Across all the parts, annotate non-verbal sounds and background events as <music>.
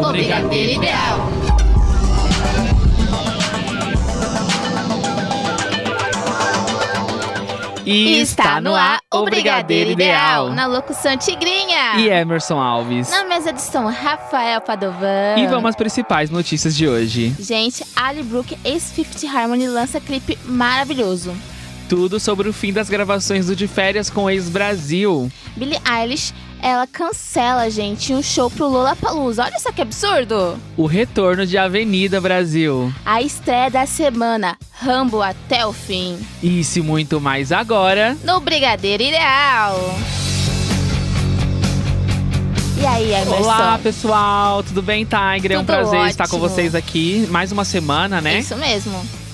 O Brigadeiro Ideal. E está no ar o Brigadeiro Ideal. Na locução Tigrinha. E Emerson Alves. Na mesa de som, Rafael Padovan. E vamos às principais notícias de hoje. Gente, Ali Brooke, ex-Fifth Harmony, lança clipe maravilhoso. Tudo sobre o fim das gravações do De Férias com Ex-Brasil. Billie Eilish, ela cancela, gente, um show pro Lollapalooza. Olha só que absurdo. O retorno de Avenida Brasil. A estreia da semana, Rambo até o fim. Isso e muito mais agora. No Brigadeiro Ideal. E aí, Emerson? Olá, pessoal. Tudo bem, Tiger? É um prazer estar com ótimo. vocês aqui. Mais uma semana, né? Isso mesmo.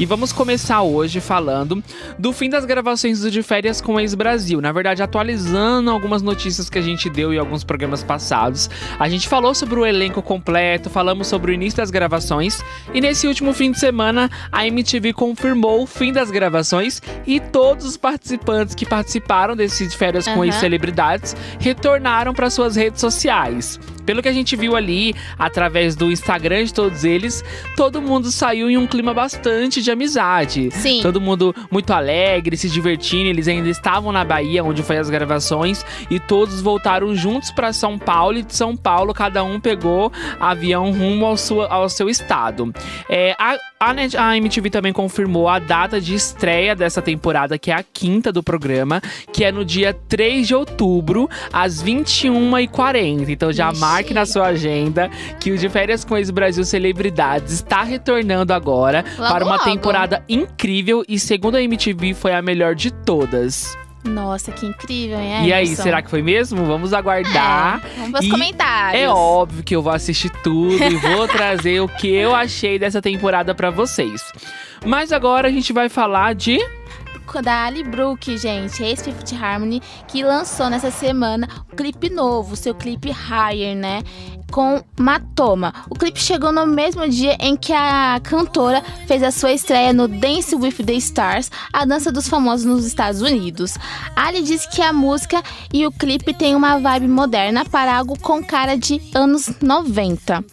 E vamos começar hoje falando do fim das gravações do De Férias com Ex-Brasil. Na verdade, atualizando algumas notícias que a gente deu em alguns programas passados. A gente falou sobre o elenco completo, falamos sobre o início das gravações. E nesse último fim de semana, a MTV confirmou o fim das gravações e todos os participantes que participaram desse De Férias com Aham. Ex-Celebridades retornaram para suas redes sociais. Pelo que a gente viu ali, através do Instagram de todos eles, todo mundo saiu em um clima bastante de amizade. Sim. Todo mundo muito alegre, se divertindo. Eles ainda estavam na Bahia, onde foi as gravações, e todos voltaram juntos para São Paulo. E de São Paulo, cada um pegou avião rumo ao, sua, ao seu estado. É, a, a, Net- a MTV também confirmou a data de estreia dessa temporada, que é a quinta do programa, que é no dia 3 de outubro, às 21h40. Então já Ixi. marque na sua agenda que o De Férias com Ex-Brasil Celebridades está retornando agora Logo, para uma logo. temporada incrível e, segundo a MTV, foi a melhor de todas. Nossa, que incrível, hein, E aí, será que foi mesmo? Vamos aguardar. É, vamos para os comentários. É óbvio que eu vou assistir tudo e vou <laughs> trazer o que eu achei dessa temporada pra vocês. Mas agora a gente vai falar de da Ali Brooke, gente, ex-Fifth Harmony, que lançou nessa semana o clipe novo, seu clipe Higher, né? Com Matoma. O clipe chegou no mesmo dia em que a cantora fez a sua estreia no Dance with the Stars, a dança dos famosos nos Estados Unidos. Ali disse que a música e o clipe têm uma vibe moderna para algo com cara de anos 90.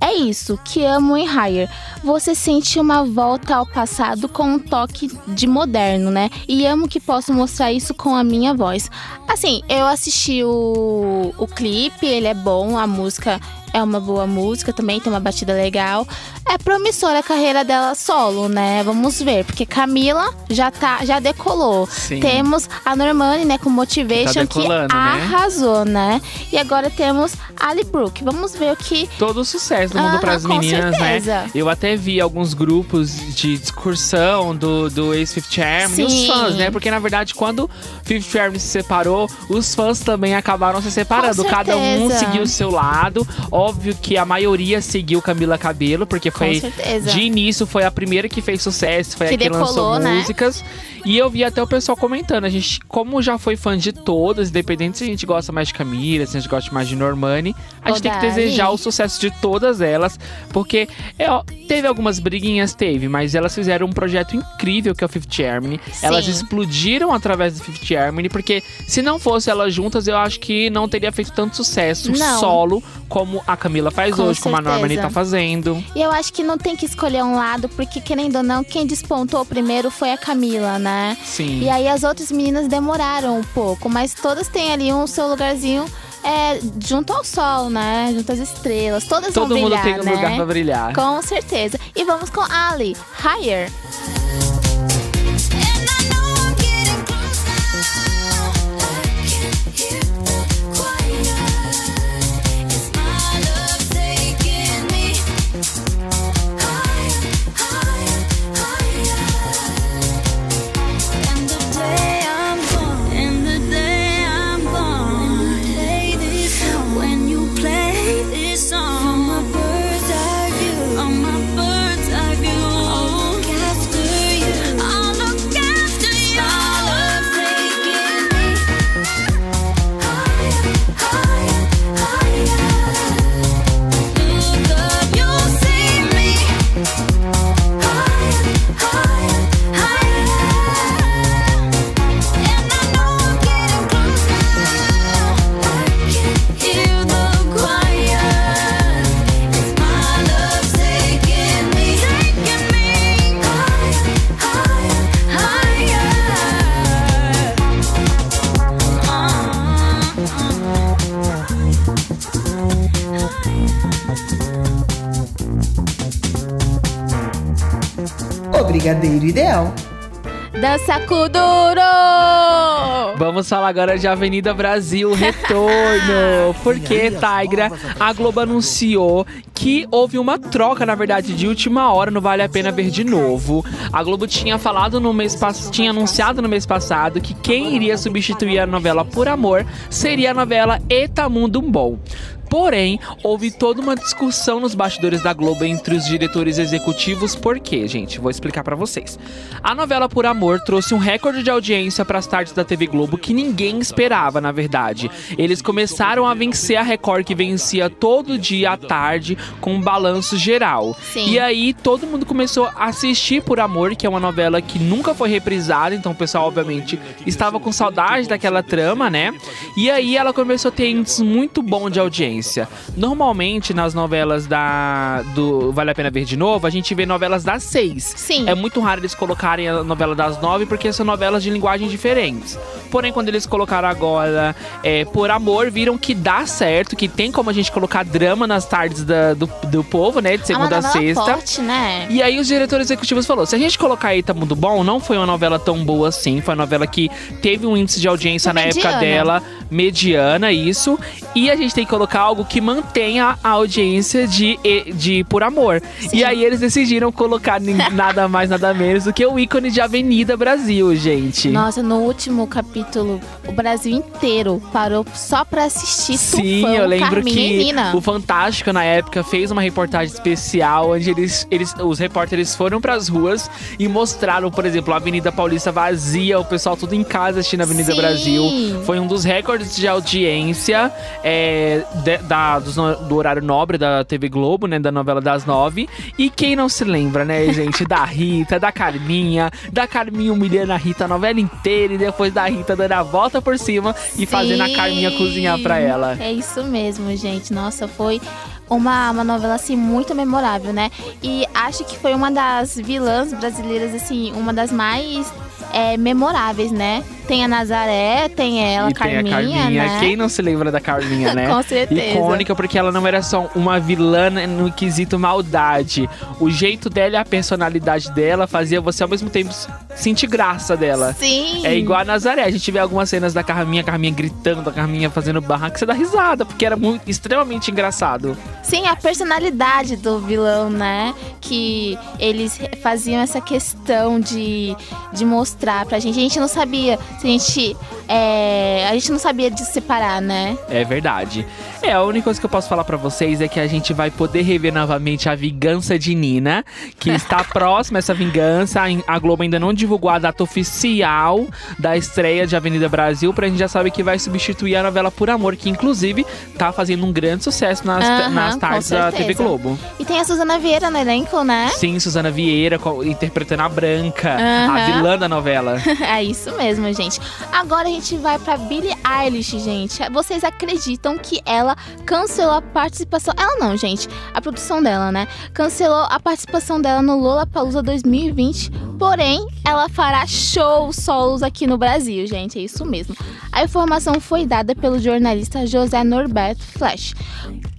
É isso, que amo em Higher. Você sente uma volta ao passado com um toque de moderno, né? E amo que posso mostrar isso com a minha voz. Assim, eu assisti o, o clipe, ele é bom, a música é uma boa música também, tem uma batida legal. É promissora a carreira dela solo, né? Vamos ver, porque Camila já tá, já decolou. Sim. Temos a Normani, né, com Motivation, que decolando, né? arrasou, né? E agora temos Ali Brooke. Vamos ver o que todo o sucesso do mundo Aham, pras com meninas, certeza. né? Eu até vi alguns grupos de discursão do, do ex-Fifth Harmony, e os fãs, né? Porque na verdade, quando Fifth Harmony se separou, os fãs também acabaram se separando. Cada um seguiu o seu lado. Óbvio que a maioria seguiu Camila Cabelo, porque foi de início foi a primeira que fez sucesso, foi Que a que lançou decolou, né? músicas. E eu vi até o pessoal comentando, a gente, como já foi fã de todas, independente se a gente gosta mais de Camila, se a gente gosta mais de Normani, a gente tem que desejar o sucesso de todas elas, porque é, ó, teve algumas briguinhas, teve, mas elas fizeram um projeto incrível que é o Fifth Harmony. Sim. Elas explodiram através do Fifth Harmony, porque se não fosse elas juntas, eu acho que não teria feito tanto sucesso Não. solo como a Camila faz Com hoje, como a certeza. Normani tá fazendo. E eu acho que não tem que escolher um lado, porque querendo ou não, quem despontou primeiro foi a Camila, né? Sim. E aí as outras meninas demoraram um pouco, mas todas têm ali um seu lugarzinho é, junto ao sol, né? Junto às estrelas. Todas Todo vão mundo brilhar, tem um né? lugar pra brilhar. Com certeza. E vamos com Ali, Higher. Brigadeiro ideal. Dança Kuduro! Vamos falar agora de Avenida Brasil Retorno. <laughs> Porque, Tigra, a Globo anunciou que houve uma troca, na verdade, de última hora no Vale a Pena Ver de Novo. A Globo tinha falado no mês passado, tinha anunciado no mês passado que quem iria substituir a novela Por Amor seria a novela Eta Mundo Bom. Porém, houve toda uma discussão nos bastidores da Globo entre os diretores executivos. Por quê, gente? Vou explicar pra vocês. A novela Por Amor trouxe um recorde de audiência para as tardes da TV Globo que ninguém esperava, na verdade. Eles começaram a vencer a Record, que vencia todo dia à tarde, com um balanço geral. Sim. E aí, todo mundo começou a assistir Por Amor, que é uma novela que nunca foi reprisada, então o pessoal, obviamente, estava com saudade daquela trama, né? E aí, ela começou a ter índices muito bom de audiência. Normalmente, nas novelas da do Vale a Pena Ver de Novo, a gente vê novelas das seis. Sim. É muito raro eles colocarem a novela das nove, porque são novelas de linguagem diferentes. Porém, quando eles colocaram agora é, Por Amor, viram que dá certo, que tem como a gente colocar drama nas tardes da- do, do povo, né? De É segunda a novela sexta. forte, né? E aí os diretores executivos falou, se a gente colocar Eita Mundo Bom, não foi uma novela tão boa assim, foi uma novela que teve um índice de audiência Foi na época dela mediana, isso. E a gente tem que colocar algo que mantenha a audiência de, de Por Amor. Sim. E aí eles decidiram colocar <laughs> nada mais, nada menos do que o ícone de Avenida Brasil, gente. Nossa, no último capítulo, o Brasil inteiro parou só pra assistir Sim, Tufão, eu lembro Carminha que o Fantástico na época fez uma reportagem especial onde eles, eles os repórteres foram pras ruas e mostraram, por exemplo, a Avenida Paulista vazia, o pessoal tudo em casa assistindo a Avenida Sim. Brasil. Foi um dos recordes de audiência é, de- da- dos do horário nobre da TV Globo, né, da novela das nove. E quem não se lembra, né, gente, da <laughs> Rita, da Carminha, da Carminha humilhando a Rita a novela inteira e depois da Rita dando a volta por cima e fazendo a Sim. Carminha cozinhar pra ela. É isso mesmo, gente. Nossa, foi uma, uma novela assim muito memorável, né? E acho que foi uma das vilãs brasileiras assim, uma das mais é, memoráveis, né? Tem a Nazaré, tem ela, e tem Carminha, a Carminha. né? Quem não se lembra da Carminha, né? <laughs> Com certeza. Icônica, porque ela não era só uma vilã no quesito maldade. O jeito dela e a personalidade dela fazia você ao mesmo tempo sentir graça dela. Sim. É igual a Nazaré. A gente vê algumas cenas da Carminha, a Carminha gritando, a Carminha fazendo barraco, você dá risada, porque era muito, extremamente engraçado. Sim, a personalidade do vilão, né? Que eles faziam essa questão de, de mostrar pra gente. A gente não sabia a gente. é, a gente não sabia de separar, né? É verdade. É, a única coisa que eu posso falar pra vocês é que a gente vai poder rever novamente a vingança de Nina, que <laughs> está próxima essa vingança. A Globo ainda não divulgou a data oficial da estreia de Avenida Brasil, pra gente já saber que vai substituir a novela Por Amor, que inclusive tá fazendo um grande sucesso nas, Aham, nas tardes da TV. Globo. E tem a Suzana Vieira no elenco, né? Sim, Suzana Vieira interpretando a Branca, a Aham. vilã da novela. <laughs> é isso mesmo, gente. Agora a gente vai pra Billie Eilish, gente. Vocês acreditam que ela cancelou a participação? Ela não, gente. A produção dela, né? Cancelou a participação dela no Lollapalooza 2020. Porém, ela fará shows solos aqui no Brasil, gente. É isso mesmo. A informação foi dada pelo jornalista José Norberto Flash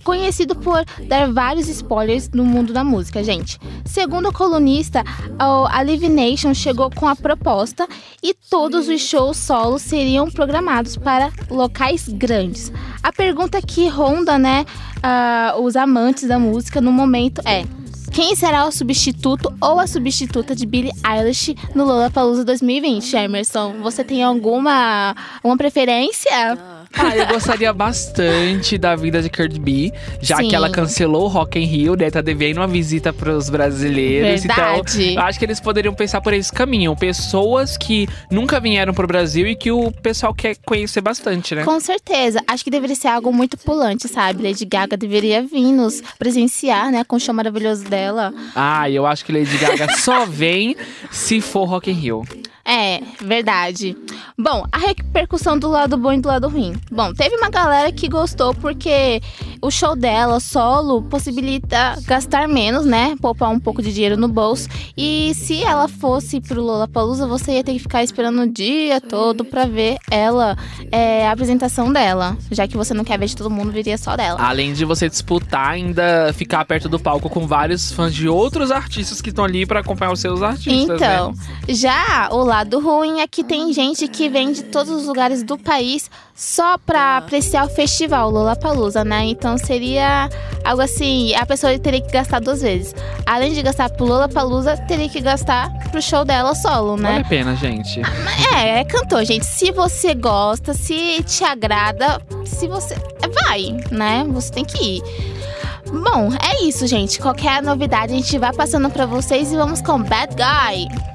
conhecido por dar vários spoilers no mundo da música, gente. Segundo o colunista, a Live Nation chegou com a proposta e todos os shows solos seriam programados para locais grandes. A pergunta que ronda, né, ah, os amantes da música no momento é quem será o substituto ou a substituta de Billie Eilish no Lollapalooza 2020, Emerson? Você tem alguma uma preferência? Ah, eu gostaria bastante da vida de Cardi B, já Sim. que ela cancelou o Rock in Rio, né? Tá devendo uma visita pros brasileiros. Verdade. Então, eu acho que eles poderiam pensar por esse caminho. Pessoas que nunca vieram pro Brasil e que o pessoal quer conhecer bastante, né? Com certeza. Acho que deveria ser algo muito pulante, sabe? Lady Gaga deveria vir nos presenciar, né? Com o show maravilhoso dela. Ah, eu acho que Lady Gaga só <laughs> vem se for Rock in Rio. É, verdade. Bom, a repercussão do lado bom e do lado ruim. Bom, teve uma galera que gostou porque o show dela solo possibilita gastar menos, né? Poupar um pouco de dinheiro no bolso. E se ela fosse pro Lollapalooza, você ia ter que ficar esperando o dia todo pra ver ela, é, a apresentação dela. Já que você não quer ver de todo mundo, viria só dela. Além de você disputar, ainda ficar perto do palco com vários fãs de outros artistas que estão ali pra acompanhar os seus artistas. Então, né? já o lado ruim é que tem gente que vem de todos os lugares do país só pra apreciar o festival Lollapalooza, né? Então seria algo assim, a pessoa teria que gastar duas vezes. Além de gastar pro Lollapalooza, teria que gastar pro show dela solo, Vale né? a pena, gente. <laughs> É, é cantor, gente. Se você gosta, se te agrada, se você. Vai, né? Você tem que ir. Bom, é isso, gente. Qualquer novidade a gente vai passando pra vocês e vamos com Bad Guy.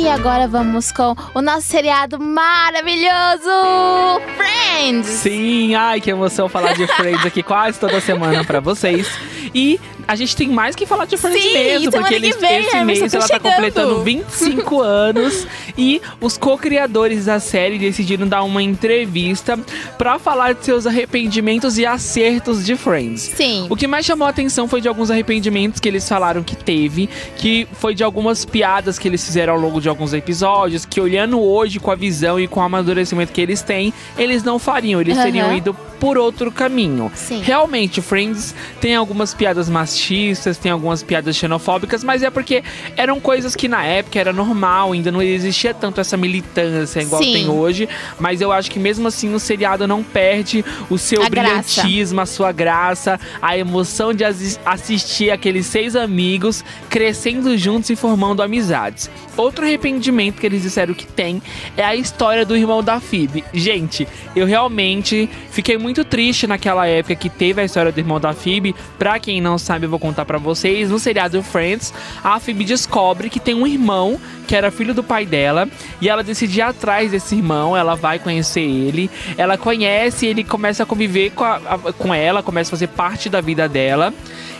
E agora vamos com o nosso seriado maravilhoso, Friends. Sim, ai, que emoção falar de Friends aqui quase toda semana pra vocês. E a gente tem mais que falar de Friends Sim, mesmo, porque que eles, vem, esse mês tá ela tá chegando. completando 25 <laughs> anos e os co-criadores da série decidiram dar uma entrevista pra falar de seus arrependimentos e acertos de Friends. Sim. O que mais chamou a atenção foi de alguns arrependimentos que eles falaram que teve, que foi de algumas piadas que eles fizeram ao longo de alguns episódios, que olhando hoje com a visão e com o amadurecimento que eles têm, eles não fariam, eles Aham. teriam ido por outro caminho. Sim. Realmente, Friends tem algumas piadas machistas, tem algumas piadas xenofóbicas, mas é porque eram coisas que na época era normal, ainda não existia tanto essa militância igual Sim. tem hoje, mas eu acho que mesmo assim o seriado não perde o seu A graça. brilhantismo, a sua graça, a emoção de assi- assistir aqueles seis amigos crescendo juntos e formando amizades. Outro arrependimento que eles disseram que tem é a história do irmão da Phoebe. Gente, eu realmente fiquei muito triste naquela época que teve a história do irmão da Phoebe. Pra quem não sabe, eu vou contar pra vocês. No seriado Friends, a Phoebe descobre que tem um irmão que era filho do pai dela e ela decide ir atrás desse irmão. Ela vai conhecer ele, ela conhece, ele começa a conviver com, a- a- com ela, começa a fazer parte da vida dela.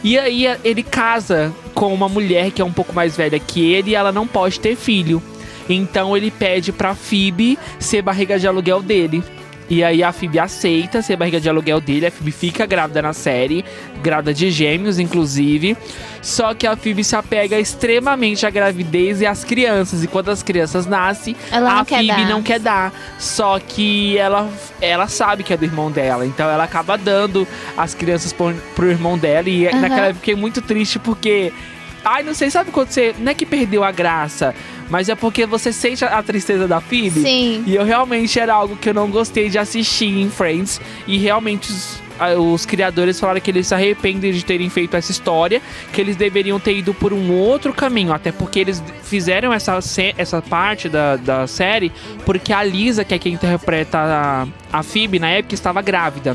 E aí ele casa com uma mulher que é um pouco mais velha que ele e ela não pode ter filho. Então ele pede pra Phoebe ser barriga de aluguel dele. E aí a Phoebe aceita ser barriga de aluguel dele, a Phoebe fica grávida na série, grávida de gêmeos, inclusive. Só que a Phoebe se apega extremamente à gravidez e às crianças. E quando as crianças nascem, Ela não a quer Phoebe dar. não quer dar. Só que ela, ela sabe que é do irmão dela. Então ela acaba dando as crianças pro, pro irmão dela. E Aham. naquela época eu fiquei muito triste porque. Ai, não sei, sabe quando você. Não é que perdeu a graça, mas é porque você sente a, tristeza da Phoebe. Sim. E eu realmente era algo que eu não gostei de assistir em Friends. E realmente os, os criadores falaram que eles se arrependem de terem feito essa história, que eles deveriam ter ido por um outro caminho. Até porque eles fizeram essa, essa parte da, da série porque a Lisa, que é quem interpreta a, a Phoebe, na época estava grávida.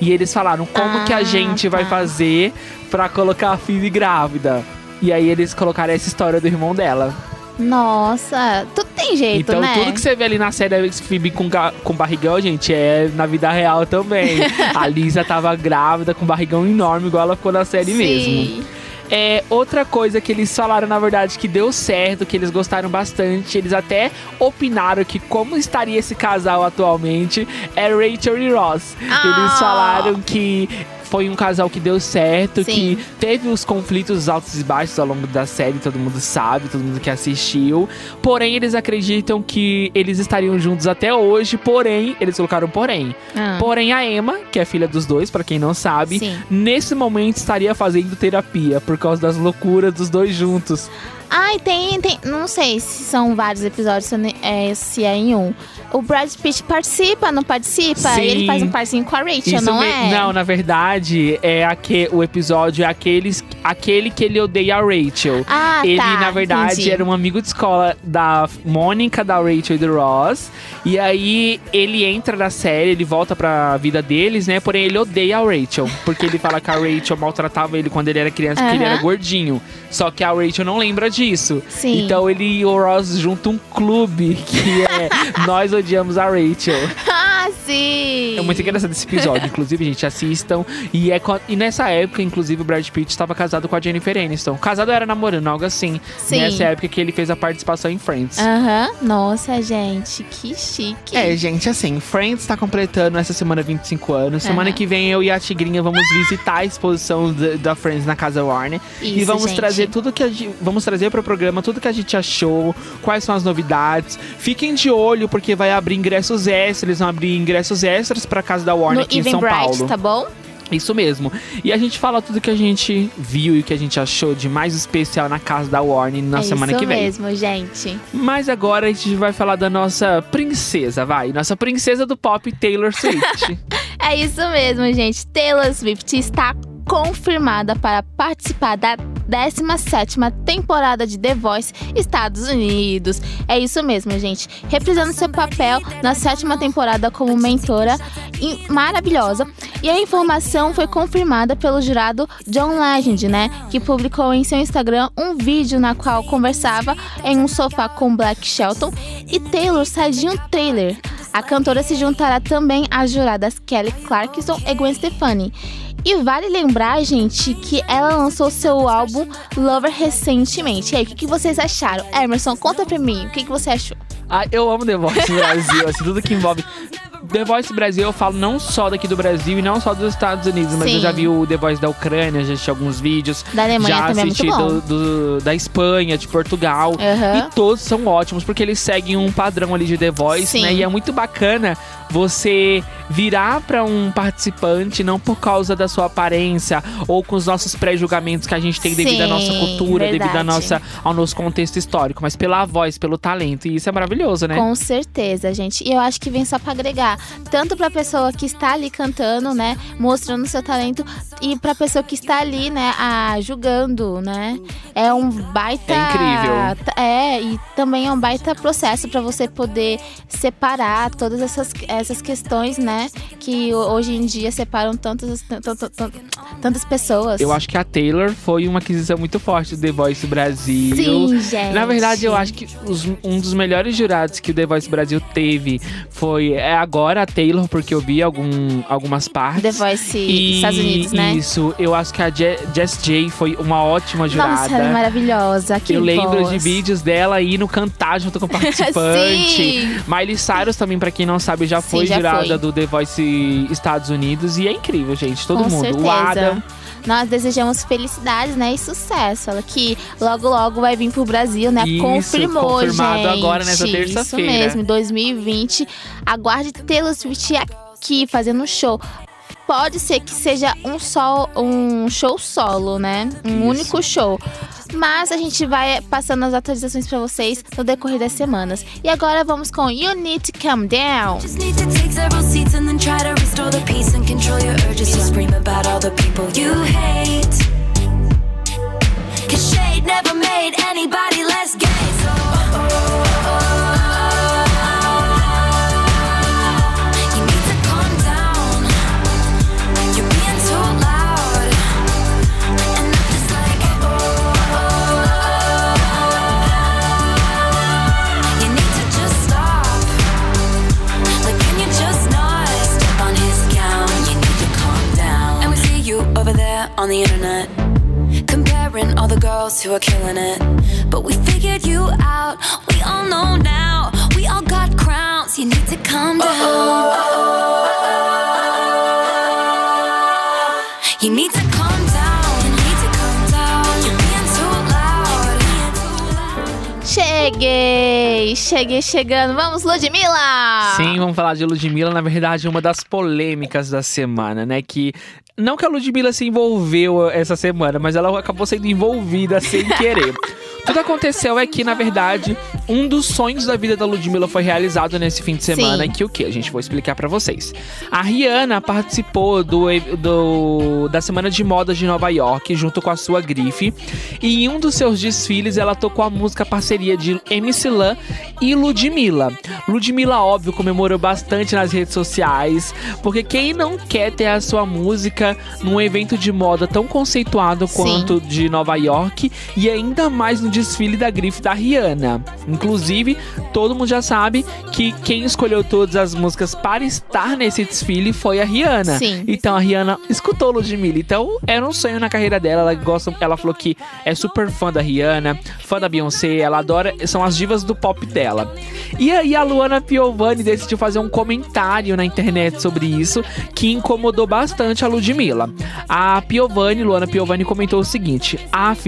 E eles falaram como que a Ah, gente vai tá. fazer pra colocar a Phoebe grávida. E aí eles colocaram essa história do irmão dela. Nossa, tudo tem jeito, Então, né? tudo que você vê ali na série da Phoebe com, com barrigão, gente, é na vida real também. <laughs> a Lisa tava grávida com barrigão enorme, igual ela ficou na série mesmo. Sim. É, outra coisa que eles falaram, na verdade, que deu certo, que eles gostaram bastante, eles até opinaram que como estaria esse casal atualmente é Rachel e Ross. Ah. Eles falaram que foi um casal que deu certo, Sim. que teve os conflitos altos e baixos ao longo da série, todo mundo sabe, todo mundo que assistiu. Porém, eles acreditam que eles estariam juntos até hoje, porém, eles colocaram porém. Ah, Porém, a Emma, que é filha dos dois, pra quem não sabe, Sim. nesse momento estaria fazendo terapia por causa das loucuras dos dois juntos. Ai, tem, tem. Não sei se são vários episódios, se é- se é em um. O Brad Pitt participa, não participa? Sim. Ele faz um parzinho com a Rachel, não me- é? Não, na verdade, é aque, o episódio é aqueles, aquele que ele odeia a Rachel. Ah, ele, tá. na verdade, entendi. era um amigo de escola da Mônica, da Rachel e do Ross. E aí ele entra na série, ele volta pra vida deles, né? Porém, ele odeia a Rachel. Porque ele fala que a Rachel maltratava ele quando ele era criança, porque ele Aham. era gordinho. Só que a Rachel não lembra disso. Sim. Então ele e o Ross juntam um clube que é <laughs> Nós Odiamos a Rachel. <laughs> É muito engraçado esse episódio, <laughs> inclusive, gente, assistam. E, é, e nessa época, inclusive, o Brad Pitt estava casado com a Jennifer Aniston. Casado era namorando, algo assim. Sim. Nessa época que ele fez a participação em Friends. Aham. Nossa, gente, que chique. É, gente, assim, Friends tá completando essa semana 25 anos. Semana que vem eu e a Tigrinha vamos visitar a exposição da, da Friends na Casa Warner. e Isso, vamos gente. trazer tudo que a gente. Vamos trazer pro programa tudo que a gente achou, quais são as novidades. Fiquem de olho, porque vai abrir ingressos extras. Eles vão abrir ingressos extras pra casa da Warner No aqui em Even São Bright, Paulo. tá bom? Isso mesmo. E a gente fala tudo que a gente viu e o que a gente achou de mais especial na casa da Warner na é semana isso que vem. mesmo, gente. Mas agora a gente vai falar da nossa princesa, vai. Nossa princesa do pop, Taylor Swift. <laughs> É isso mesmo, gente. Taylor Swift está confirmada para participar da 17ª temporada de The Voice Estados Unidos. É isso mesmo, gente. Reprisando seu papel na sétima temporada como mentora maravilhosa. E a informação foi confirmada pelo jurado John Legend, né? Que publicou em seu Instagram um vídeo na qual conversava em um sofá com Black Shelton e Taylor sai de um trailer. A cantora se juntará também às juradas Kelly Clarkson e Gwen Stefani. E vale lembrar, gente, que ela lançou seu álbum Lover recentemente. E aí, o que, que vocês acharam? Emerson, conta pra mim, o que, que você achou? ah, eu amo The Voice Brasil, assim, tudo que envolve. The Voice Brasil eu falo não só daqui do Brasil e não só dos Estados Unidos, mas Sim. eu já vi o The Voice da Ucrânia, já assisti alguns vídeos. Da Alemanha já também é assisti do, do- da Espanha, de Portugal. Aham. E todos são ótimos, porque eles seguem um padrão ali de The Voice, Sim. né? E é muito bacana você virar pra um participante não por causa da sua aparência ou com os nossos pré-julgamentos que a gente tem devido à nossa Sim, cultura, devido à verdade. nossa, ao nosso contexto histórico, mas pela voz, pelo talento. E isso é maravilhoso, né? Com certeza, gente. E eu acho que vem só pra agregar. Tanto pra pessoa que está ali cantando, né? Mostrando seu talento. E pra pessoa que está ali, né? A, julgando, né? É um baita. É incrível. É, e também é um baita processo pra você poder separar todas essas, essas questões, né? Que ho- hoje em dia separam tantas, tantas, tantas pessoas. Eu acho que a Taylor foi uma aquisição muito forte do The Voice Brasil. Sim, gente. Na verdade, eu acho que os- um dos melhores jurados que o The Voice Brasil teve foi é agora a Taylor, porque eu vi algum, algumas partes. The Voice E Estados Unidos, né? Isso, eu acho que a Je- Jess J foi uma ótima jurada. Nossa, ela é maravilhosa. Que eu lembro de voz. vídeos dela indo cantar junto com o <laughs> participante. Sim. Miley Cyrus também, pra quem não sabe, já Sim, foi já jurada foi. do The Voice Estados Unidos. E é incrível, gente. Todo Com mundo. certeza. O Adam. Nós desejamos felicidades, né? E sucesso. Ela que logo, logo vai vir pro Brasil, né? Isso, Confirmou, confirmado gente. agora nessa terça-feira. Isso mesmo, em 2020. Aguarde Swift aqui fazendo um show. Pode ser que seja um, sol, um show solo, né? Um Isso. único show. Mas a gente vai passando as atualizações pra vocês no decorrer das semanas. E agora vamos com You Need to Calm Down. Just need to take several seats and then try to restore the peace and control your urges to scream about all the people you hate. Cause shade never made anybody less gay. So, you on the internet, comparing all the girls who are killing it. But we figured you out. We all know now. We all got crowns. You need to calm down. You Cheguei! Cheguei chegando. Vamos, Ludmilla! Sim, vamos falar de Ludmilla. Na verdade, uma das polêmicas da semana, né? Que. Não que a Ludmilla se envolveu essa semana, mas ela acabou sendo envolvida sem querer. Tudo aconteceu é que, na verdade, um dos sonhos da vida da Ludmilla foi realizado nesse fim de semana, Sim. que o que? A gente vai explicar pra vocês. A Rihanna participou do, do- da Semana de Moda de Nova York, junto com a sua grife, e em um dos seus desfiles ela tocou a música parceria de MC Lan e Ludmilla. Ludmilla, óbvio, comemorou bastante nas redes sociais, porque quem não quer ter a sua música num evento de moda tão conceituado Sim. quanto de Nova York e ainda mais no desfile da grife da Rihanna. Inclusive, todo mundo já sabe que quem escolheu todas as músicas para estar nesse desfile foi a Rihanna. Sim. Então a Rihanna escutou Ludmilla. Então era um sonho na carreira dela. Ela gosta, ela falou que é super fã da Rihanna, fã da Beyoncé, ela adora, são as divas do pop dela. E aí a Luana Piovani decidiu fazer um comentário na internet sobre isso que incomodou bastante a Ludmilla. A Piovani, Luana Piovani comentou o seguinte: "Af,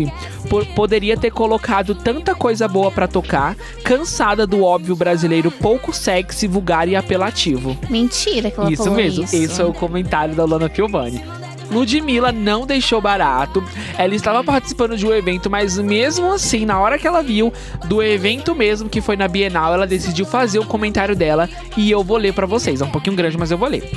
po- poderia ter colocado tanta coisa boa pra tocar, cansada do óbvio brasileiro pouco sexy, vulgar e apelativo." Mentira que ela Isso falou mesmo, isso. esse é o comentário da Luana Piovani. Ludmilla não deixou barato. Ela estava participando de um evento, mas mesmo assim, na hora que ela viu do evento mesmo que foi na Bienal, ela decidiu fazer o comentário dela e eu vou ler pra vocês. É um pouquinho grande, mas eu vou ler.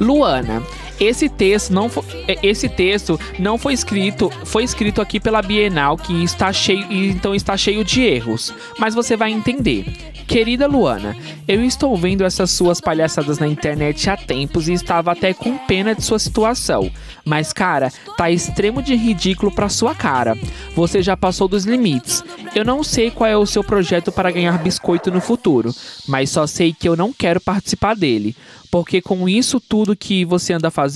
Luana, esse texto não foi, esse texto não foi escrito, foi escrito aqui pela Bienal que está cheio, então está cheio de erros, mas você vai entender. Querida Luana, eu estou vendo essas suas palhaçadas na internet há tempos e estava até com pena de sua situação. Mas cara, tá extremo de ridículo pra sua cara. Você já passou dos limites. Eu não sei qual é o seu projeto para ganhar biscoito no futuro, mas só sei que eu não quero participar dele. Porque com isso tudo que você anda fazendo,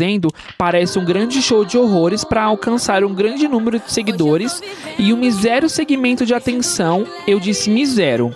parece um grande show de horrores para alcançar um grande número de seguidores e um misério segmento de atenção. Eu disse misério.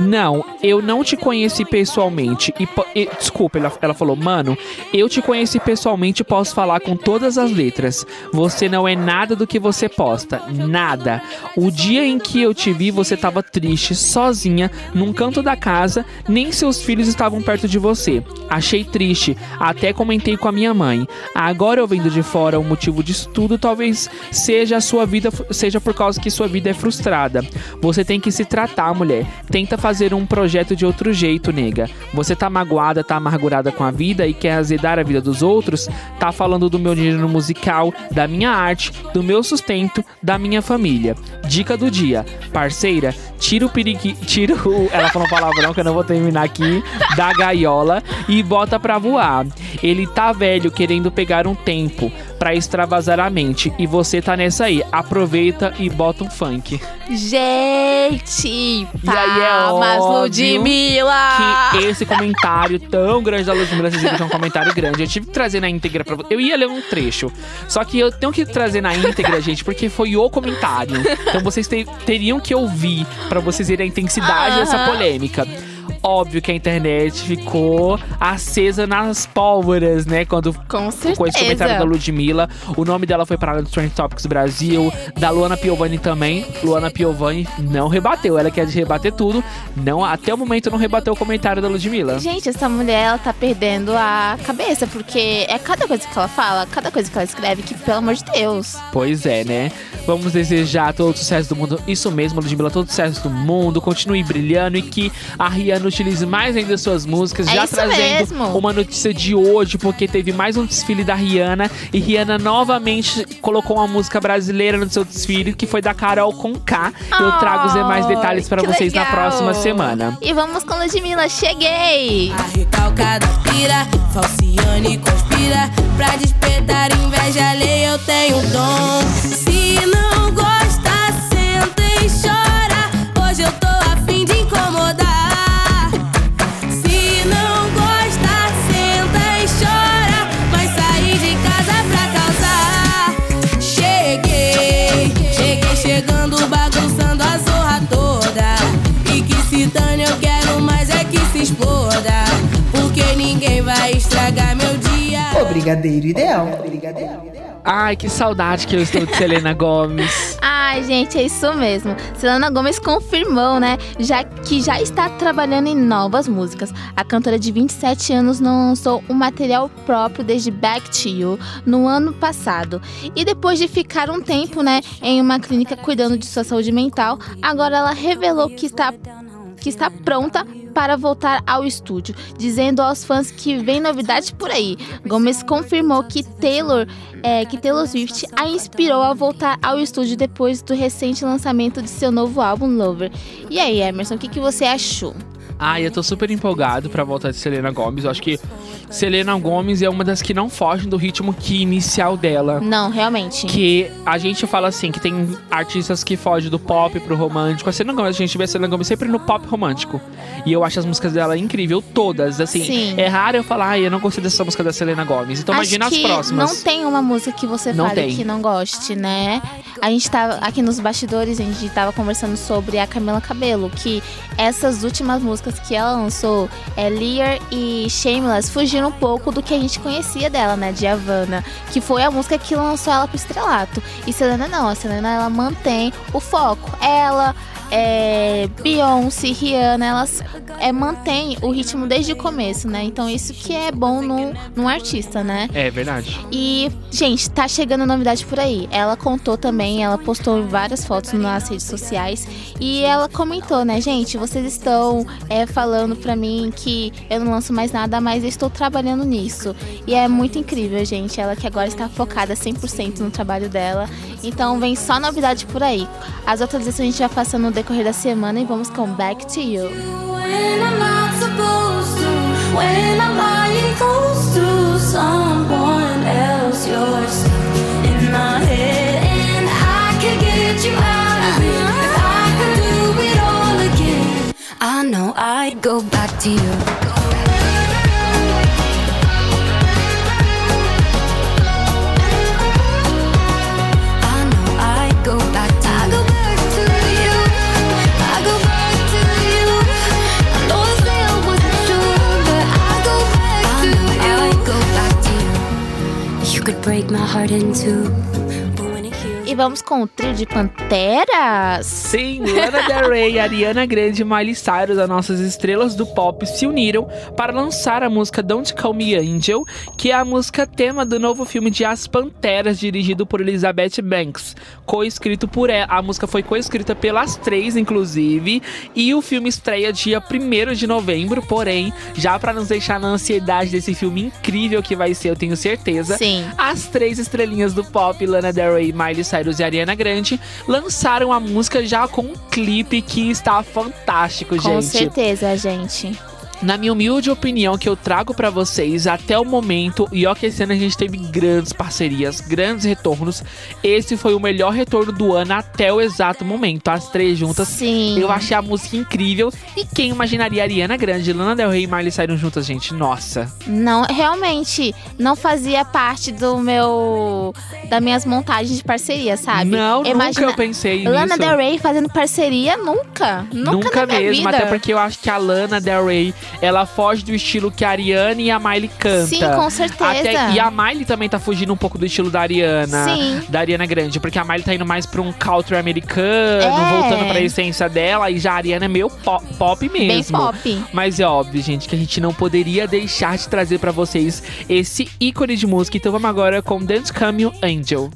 Não, eu não te conheci pessoalmente. E, e- desculpa, ela, ela falou, mano, eu te conheci pessoalmente e posso falar com todas as letras. Você não é nada do que você posta. Nada. O dia em que eu te vi, você tava triste, sozinha, num canto da casa, nem seus filhos estavam perto de você. Achei triste, até comentei com a minha mãe. Agora eu vendo de fora o motivo disso tudo, talvez seja a sua vida, seja por causa que sua vida é frustrada. Você tem que se tratar, mulher. Tenta fazer um projeto de outro jeito, nega. Você tá magoada, tá amargurada com a vida e quer azedar a vida dos outros? Tá falando do meu dinheiro musical, da minha arte, do meu sustento, da minha família. Dica do dia. Parceira, tira o periqui... Tira o... <laughs> Ela falou palavrão que eu não vou terminar aqui. Da gaiola e bota pra voar. Ele tá velho querendo pegar um tempo pra extravasar a mente. E você tá nessa aí. Aproveita e bota um funk. Gente, E aí é palmas, óbvio Ludmilla! que esse comentário tão grande da Ludmilla, vocês viram que é um comentário grande. Eu tive que trazer na íntegra pra vocês. Eu ia ler um trecho. Só que eu tenho que trazer na íntegra, gente, porque foi o comentário. Então vocês te- teriam que ouvir pra vocês verem a intensidade Aham. dessa polêmica. Óbvio que a internet ficou acesa nas pólvoras, né? Quando Com com esse comentário da certeza. Ludmilla. O nome dela foi para dos Trend Topics Brasil. Da Luana Piovani também. Luana Piovani não rebateu. Ela quer rebater tudo. Não, até o momento não rebateu o comentário da Ludmilla. Gente, essa mulher, ela tá perdendo a cabeça, porque é cada coisa que ela fala, cada coisa que ela escreve, que, pelo amor de Deus. Pois é, né? Vamos desejar todo o sucesso do mundo. Isso mesmo, Ludmilla, todo o sucesso do mundo. Continue brilhando e que a Rihanna utilize mais ainda suas músicas. É já isso trazendo mesmo. uma notícia de hoje, porque teve mais um desfile da Rihanna. E Rihanna novamente colocou uma música brasileira no seu desfile, que foi da Carol com K. Eu trago os demais Ai, detalhes para vocês na legal. próxima semana. E vamos com Ludmilla, cheguei! A recalcada pira, falciane conspira Pra despertar inveja alheia eu tenho um dom Se não gosta, Brigadeiro Ideal. Brigadeiro Ideal. Ai, que saudade que eu estou de Selena Gomes. <laughs> Ai, gente, é isso mesmo. Selena Gomez confirmou, né, já que já está trabalhando em novas músicas. A cantora de 27 anos não lançou um material próprio desde Back to You no ano passado. E depois de ficar um tempo, né, em uma clínica cuidando de sua saúde mental, agora ela revelou que está que está pronta para voltar ao estúdio, dizendo aos fãs que vem novidade por aí. Gomes confirmou que Taylor, é, que Taylor Swift a inspirou a voltar ao estúdio depois do recente lançamento de seu novo álbum Lover. E aí, Emerson, o que, que você achou? Ai, eu tô super empolgado pra voltar de Selena Gomes. Eu acho que Selena Gomes é uma das que não fogem do ritmo que inicial dela. Não, realmente. Que a gente fala assim, que tem artistas que fogem do pop pro romântico. A Selena Gomes, a gente vê a Selena Gomes sempre no pop romântico. E eu acho as músicas dela incrível, todas. Assim, Sim. é raro eu falar, ai, eu não gostei dessa música da Selena Gomes. Então Acho imagina as próximas. Não tem uma música que você Não fale tem. que não goste, né? A gente tava aqui nos bastidores, a gente tava conversando sobre a Camila Cabelo, que essas últimas músicas que ela lançou, é Lear e Shameless, fugiram um pouco do que a gente conhecia dela, né? De Havana, que foi a música que lançou ela pro estrelato. E Selena não, a Selena ela mantém o foco. Ela, é, Beyoncé, Rihanna, elas é, mantêm o ritmo desde o começo, né? Então isso que é bom num, num artista, né? É verdade. E, gente, tá chegando novidade por aí. Ela contou também, ela postou várias fotos nas redes sociais e ela comentou, né, gente, vocês estão é, falando pra mim que eu não lanço mais nada, mas eu estou trabalhando nisso. E é muito incrível, gente. Ela que agora está focada 100% no trabalho dela. Então vem só novidade por aí. As atualizações a gente vai passando no decorrer da semana e vamos com Back to You. When I'm not supposed to, when I'm could break my heart in two, vamos com o trio de Panteras. Sim, Lana Del Rey, <laughs> Ariana Grande e Miley Cyrus, as nossas estrelas do pop, se uniram para lançar a música Don't Call Me Angel, que é a música tema do novo filme de As Panteras, dirigido por Elizabeth Banks. Co-escrito por ela, a música foi coescrita pelas três, inclusive, e o filme estreia dia 1 de novembro, porém, já para nos deixar na ansiedade desse filme incrível que vai ser, eu tenho certeza. Sim. As três estrelinhas do pop, Lana Del Rey, Miley Cyrus e Ariana Grande, lançaram a música já com um clipe que está fantástico, Com gente. certeza, gente. Na minha humilde opinião que eu trago pra vocês até o momento, e ó que esse ano a gente teve grandes parcerias, grandes retornos. Esse foi o melhor retorno do ano até o exato momento. As três juntas. Sim. Eu achei a música incrível. E quem imaginaria Ariana Grande, Lana Del Rey e Miley Cyrus juntas, gente? Nossa. Não, realmente não fazia parte do meu das minhas montagens de parceria, sabe? Não, nunca Imagina- eu pensei Lana nisso. Del Rey fazendo parceria nunca, nunca, Nunca na minha mesmo, vida. até porque eu acho que a Lana Del Rey, ela foge do estilo que a Ariana e a Miley canta. Sim, com certeza. Até- e a Miley também tá fugindo um pouco do estilo da Ariana. Sim. Da Ariana Grande, porque a Miley tá indo mais pra um country americano, É. voltando pra essência dela, e já a Ariana é meio pop, pop Bem mesmo. pop. Mas é óbvio, gente, que a gente não poderia deixar de trazer pra vocês esse ícone de música. Então vamos agora com Dance Come You Angel.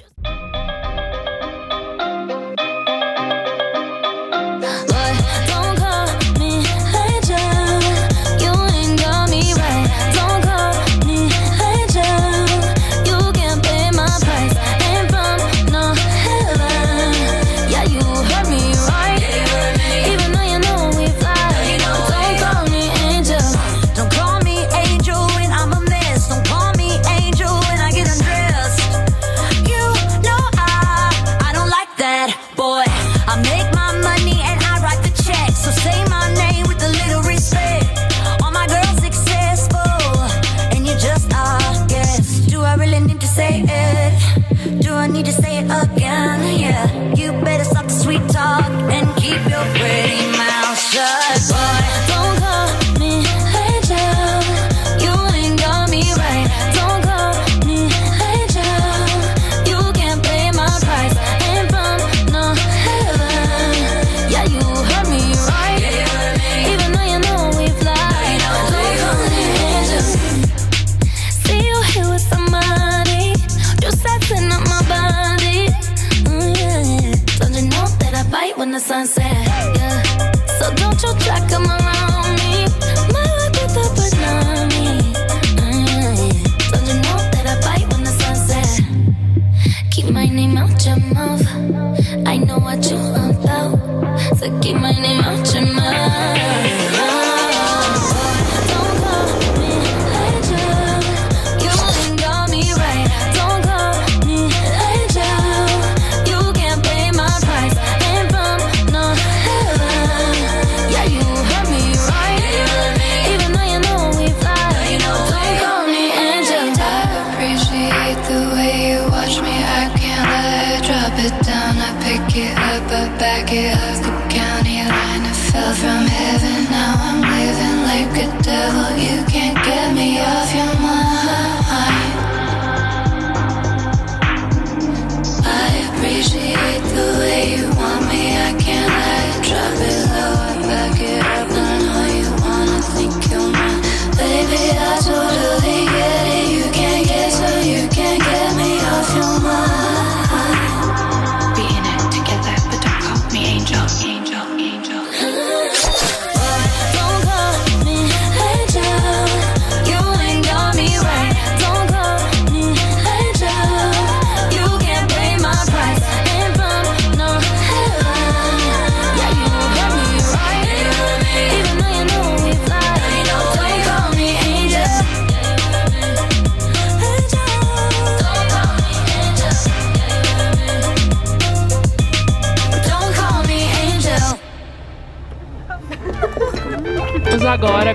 the sunset. Yeah. So don't you try come around me. My life with the banana. Don't you know that I bite when the sunset? Keep my name out your mouth. I know what you're about. So keep my name out your mouth.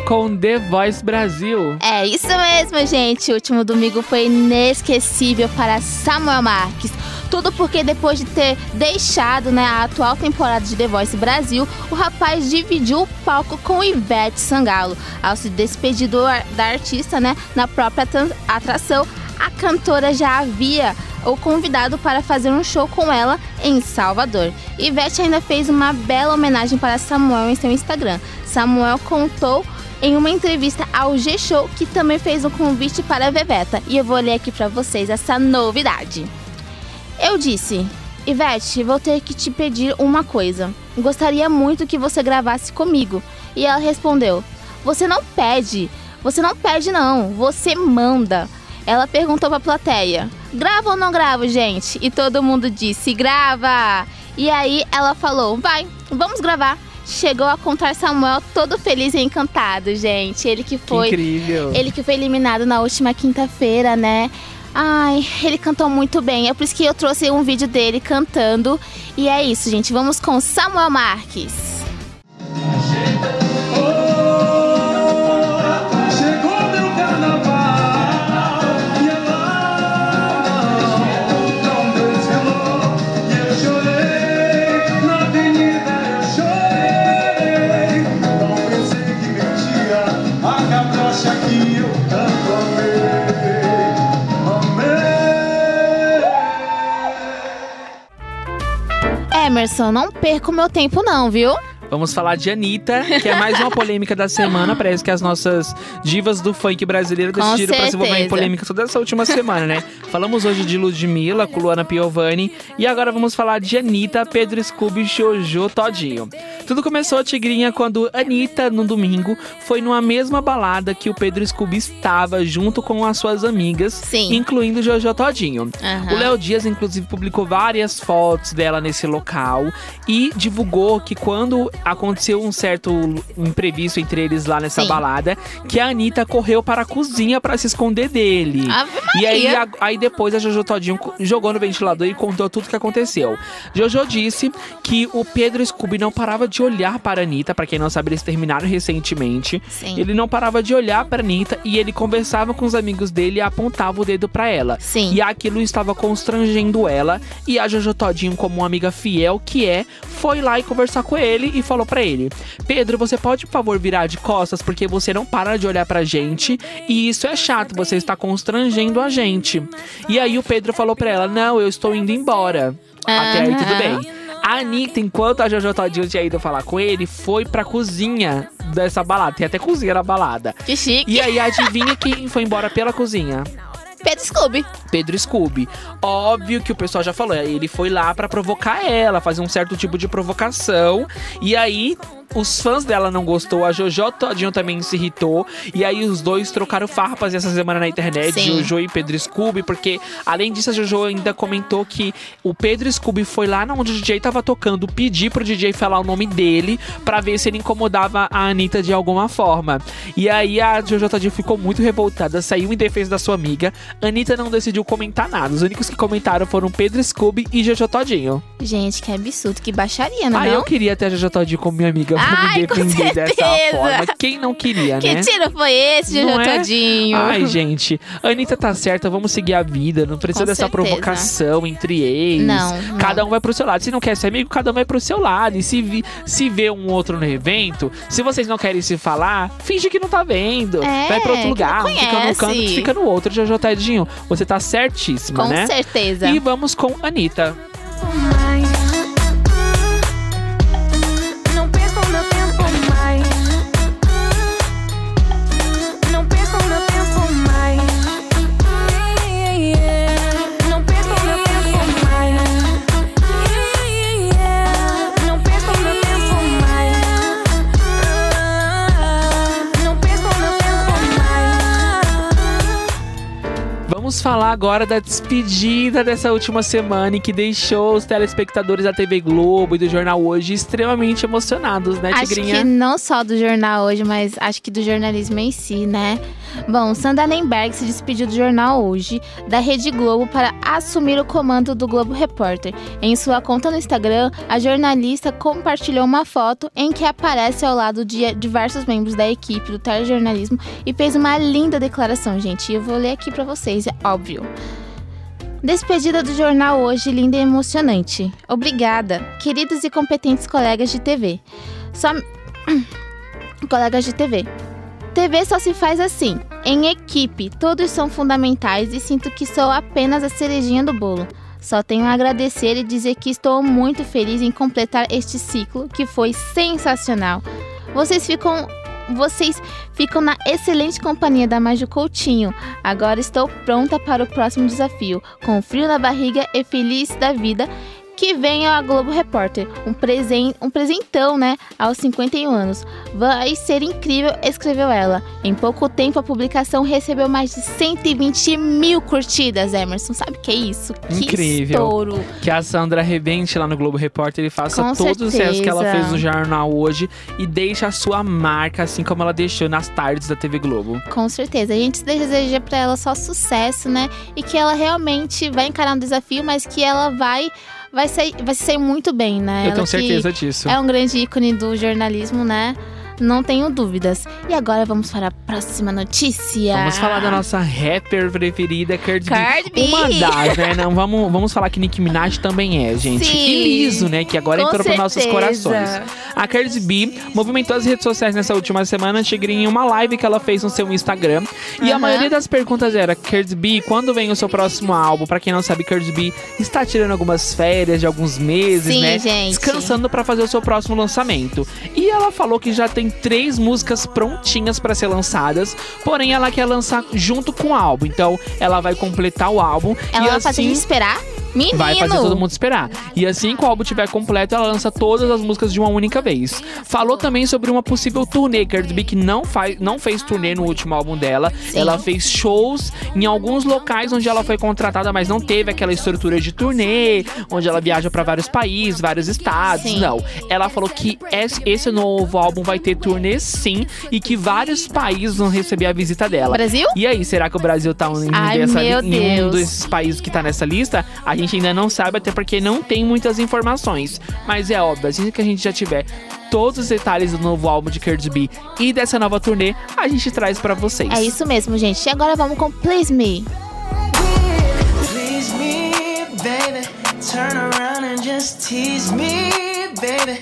Com The Voice Brasil. É isso mesmo, gente. O último domingo foi inesquecível para Samuel Marques. Tudo porque depois de ter deixado né, a atual temporada de The Voice Brasil, o rapaz dividiu o palco com Ivete Sangalo. Ao se despedir do da artista né, na própria atração, a cantora já havia o convidado para fazer um show com ela em Salvador. Ivete ainda fez uma bela homenagem para Samuel em seu Instagram. Samuel contou em uma entrevista ao G-Show que também fez um convite para a Veveta. E eu vou ler aqui para vocês essa novidade. Eu disse, Ivete, vou ter que te pedir uma coisa. Gostaria muito que você gravasse comigo. E ela respondeu: Você não pede. Você não pede, não. Você manda. Ela perguntou pra plateia: Grava ou não gravo, gente? E todo mundo disse: Grava! E aí ela falou: Vai, vamos gravar. Chegou a contar Samuel todo feliz e encantado, gente. Ele que Que foi incrível. ele que foi eliminado na última quinta-feira, né? Ai, ele cantou muito bem. É por isso que eu trouxe um vídeo dele cantando. E é isso, gente. Vamos com Samuel Marques. Emerson, não perca o meu tempo, não, viu? Vamos falar de Anitta, que é mais uma polêmica da semana. Parece que as nossas divas do funk brasileiro Com decidiram pra se envolver em polêmica toda essa última semana, né? Falamos hoje de Ludmilla, com Luana Piovani. E agora vamos falar de Anitta, Pedro Scooby, Jojo, Todinho. Tudo começou, Tigrinha, quando Anitta, no domingo, foi numa mesma balada que o Pedro Scooby estava, junto com as suas amigas, Sim. incluindo Jojo Todinho. Aham. O Léo Dias, inclusive, publicou várias fotos dela nesse local e divulgou que quando aconteceu um certo imprevisto entre eles lá nessa Sim. balada, que a Anitta correu para a cozinha para se esconder dele. E aí, a- aí depois a Jojo Todinho jogou no ventilador e contou tudo o que aconteceu. Jojo disse que o Pedro Scooby não parava de olhar para a Anitta, para quem não sabe, eles terminaram recentemente. Sim. Ele não parava de olhar para Anitta e ele conversava com os amigos dele e apontava o dedo para ela. Sim. E aquilo estava constrangendo ela. E a Jojo Todinho, como uma amiga fiel que é, foi lá e conversar com ele e falou pra ele: Pedro, você pode, por favor, virar de costas porque você não para de olhar pra gente. E isso é chato, você está constrangendo a gente. E aí o Pedro falou pra ela: Não, eu estou indo embora. Até aí tudo bem. A Anitta, enquanto a Jojo Todinho tinha ido falar com ele, foi pra cozinha dessa balada. Tem até cozinha na balada. Que chique. E aí, adivinha quem foi embora pela cozinha? Pedro Scooby. Pedro Scooby. Óbvio que o pessoal já falou, ele foi lá pra provocar ela, fazer um certo tipo de provocação. E aí os fãs dela não gostou, a Jojo Todinho também se irritou. E aí os dois trocaram farpas essa semana na internet, Sim. Jojo e Pedro Scooby, porque além disso a Jojo ainda comentou que o Pedro Scooby foi lá onde o DJ tava tocando, pedir pro DJ falar o nome dele pra ver se ele incomodava a Anitta de alguma forma. E aí a Jojo Todinho ficou muito revoltada, saiu em defesa da sua amiga. Anitta não decidiu comentar nada. Os únicos que comentaram foram Pedro Scooby e Jojo Todinho. Gente, que absurdo, que baixaria, não Ah, é? eu não? queria ter a Jojo Todinho como minha amiga. Ai, me com defender dessa certeza. forma. Quem não queria, Que né? tiro foi esse, Jojo é? Todinho? Ai, gente, a Anitta tá certa, vamos seguir a vida. Não precisa Com dessa certeza. provocação entre ex. Não, não. Cada um vai pro seu lado. Se não quer ser amigo, cada um vai pro seu lado. E se, vi, se vê um outro no evento, se vocês não querem se falar, finge que não tá vendo. É, vai pra outro que lugar. fica no canto, fica no outro. Jojo você tá certíssima, Com né? certeza. E vamos com Anitta. Falar agora da despedida dessa última semana e que deixou os telespectadores da TV Globo e do Jornal Hoje extremamente emocionados, né, Acho Tigrinha? que não só do jornal hoje, mas acho que do jornalismo em si, né? Bom, Sandra Nemberg se despediu do jornal hoje, da Rede Globo, para assumir o comando do Globo Repórter. Em sua conta no Instagram, a jornalista compartilhou uma foto em que aparece ao lado de diversos membros da equipe do telejornalismo e fez uma linda declaração, gente. E eu vou ler aqui para vocês, é óbvio. Despedida do jornal hoje, linda e emocionante. Obrigada, queridos e competentes colegas de TV. Só. <clears throat> colegas de TV. TV só se faz assim, em equipe, todos são fundamentais e sinto que sou apenas a cerejinha do bolo. Só tenho a agradecer e dizer que estou muito feliz em completar este ciclo, que foi sensacional. Vocês ficam. Vocês ficam na excelente companhia da Maju Coutinho. Agora estou pronta para o próximo desafio, com frio na barriga e feliz da vida. Que venha a Globo Repórter, um, presen um presentão, né? Aos 51 anos. Vai ser incrível, escreveu ela. Em pouco tempo, a publicação recebeu mais de 120 mil curtidas, Emerson. Sabe o que é isso? Que Incrível. estouro. Que a Sandra arrebente lá no Globo Repórter e faça Com todos os sucessos que ela certeza. fez no jornal hoje e deixe a sua marca, assim como ela deixou nas tardes da TV Globo. Com certeza. A gente deseja pra ela só sucesso, né? E que ela realmente vai encarar um desafio, mas que ela vai vai sair, vai sair muito bem, né? Eu ela tenho certeza disso. É um grande ícone do jornalismo, né? Não tenho dúvidas. E agora vamos para a próxima notícia. Vamos falar da nossa rapper preferida, Cardi B. Cardi B. Uma das, né? Não, vamos, vamos falar que Nicki Minaj também é, gente. Sim. E liso, né? Que agora entrou para nossos corações. A Cardi B movimentou as redes sociais nessa última semana, Tigrinha, em uma live que ela fez no seu Instagram. E a maioria das perguntas era: Cardi B, quando vem o seu próximo álbum? Pra quem não sabe, Cardi B está tirando algumas férias de alguns meses, Sim, né? gente. Descansando pra fazer o seu próximo lançamento. E ela falou que já tem três músicas prontinhas pra ser lançadas, porém ela quer lançar junto com o álbum. Então ela vai completar o álbum Ela e vai fazer assim gente esperar? Menino! Vai fazer todo mundo esperar. E assim que o álbum estiver completo, ela lança todas as músicas de uma única vez. Falou também sobre uma possível turnê. Cardi B que não, faz, não fez turnê no último álbum dela. Sim. Ela fez shows em alguns locais onde ela foi contratada, mas não teve aquela estrutura de turnê, onde ela viaja pra vários países, vários estados. Sim. Não. Ela falou que esse novo álbum vai ter turnê sim e que vários países vão receber a visita dela. Brasil? E aí, será que o Brasil tá em, Ai, dessa, em um desses países que tá nessa lista? A gente ainda não sabe, até porque não tem muitas informações. Mas é óbvio, assim que a gente já tiver todos os detalhes do novo álbum de Cardi B e dessa nova turnê, a gente traz pra vocês. É isso mesmo, gente. E agora vamos com Please Me. Please me, baby. Turn around and just tease me, baby.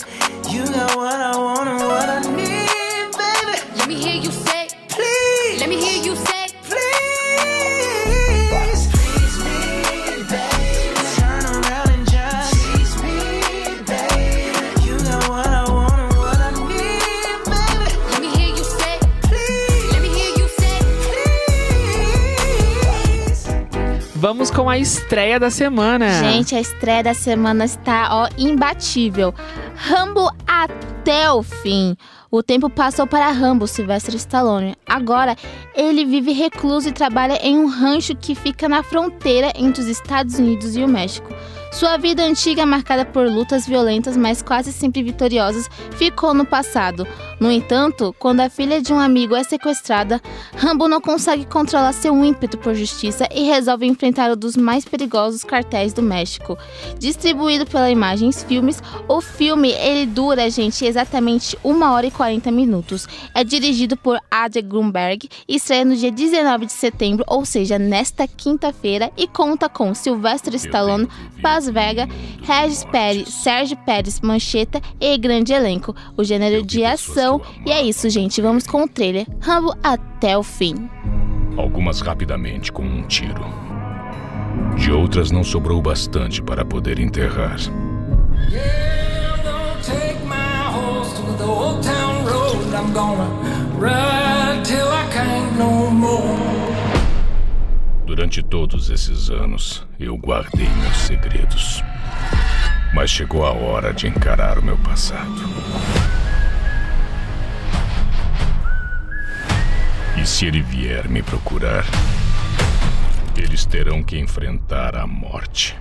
You got what I want and what I need, baby. Let me hear you say, Please, let me hear you say. please. Please me, baby. Turn around and just tease me, baby. You got what I want and what I need, baby. Let me hear you say, Please, let me hear you say. please. Vamos com a estreia da semana. Gente, a estreia da semana está, ó, imbatível. Rambo até o fim. O tempo passou para Rambo, Sylvester Stallone. Agora, ele vive recluso e trabalha em um rancho que fica na fronteira entre os Estados Unidos e o México. Sua vida antiga, marcada por lutas violentas, mas quase sempre vitoriosas, ficou no passado. No entanto, quando a filha de um amigo é sequestrada, Rambo não consegue controlar seu ímpeto por justiça e resolve enfrentar um dos mais perigosos cartéis do México. Distribuído pela Imagens Filmes, o filme ele dura, gente, exatamente 1 hora e 40 minutos. É dirigido por Adria Grunberg e estreia no dia 19 de setembro, ou seja, nesta quinta-feira, e conta com Sylvester Stallone, Paz Vega, Regis Pérez, Sérgio Pérez Mancheta e grande elenco. O gênero de ação. E é isso, gente. Vamos com o trailer. Rambo até o fim. Algumas rapidamente com um tiro. De outras não sobrou bastante para poder enterrar. Yeah, Durante todos esses anos, eu guardei meus segredos. Mas chegou a hora de encarar o meu passado. E se ele vier me procurar, eles terão que enfrentar a morte.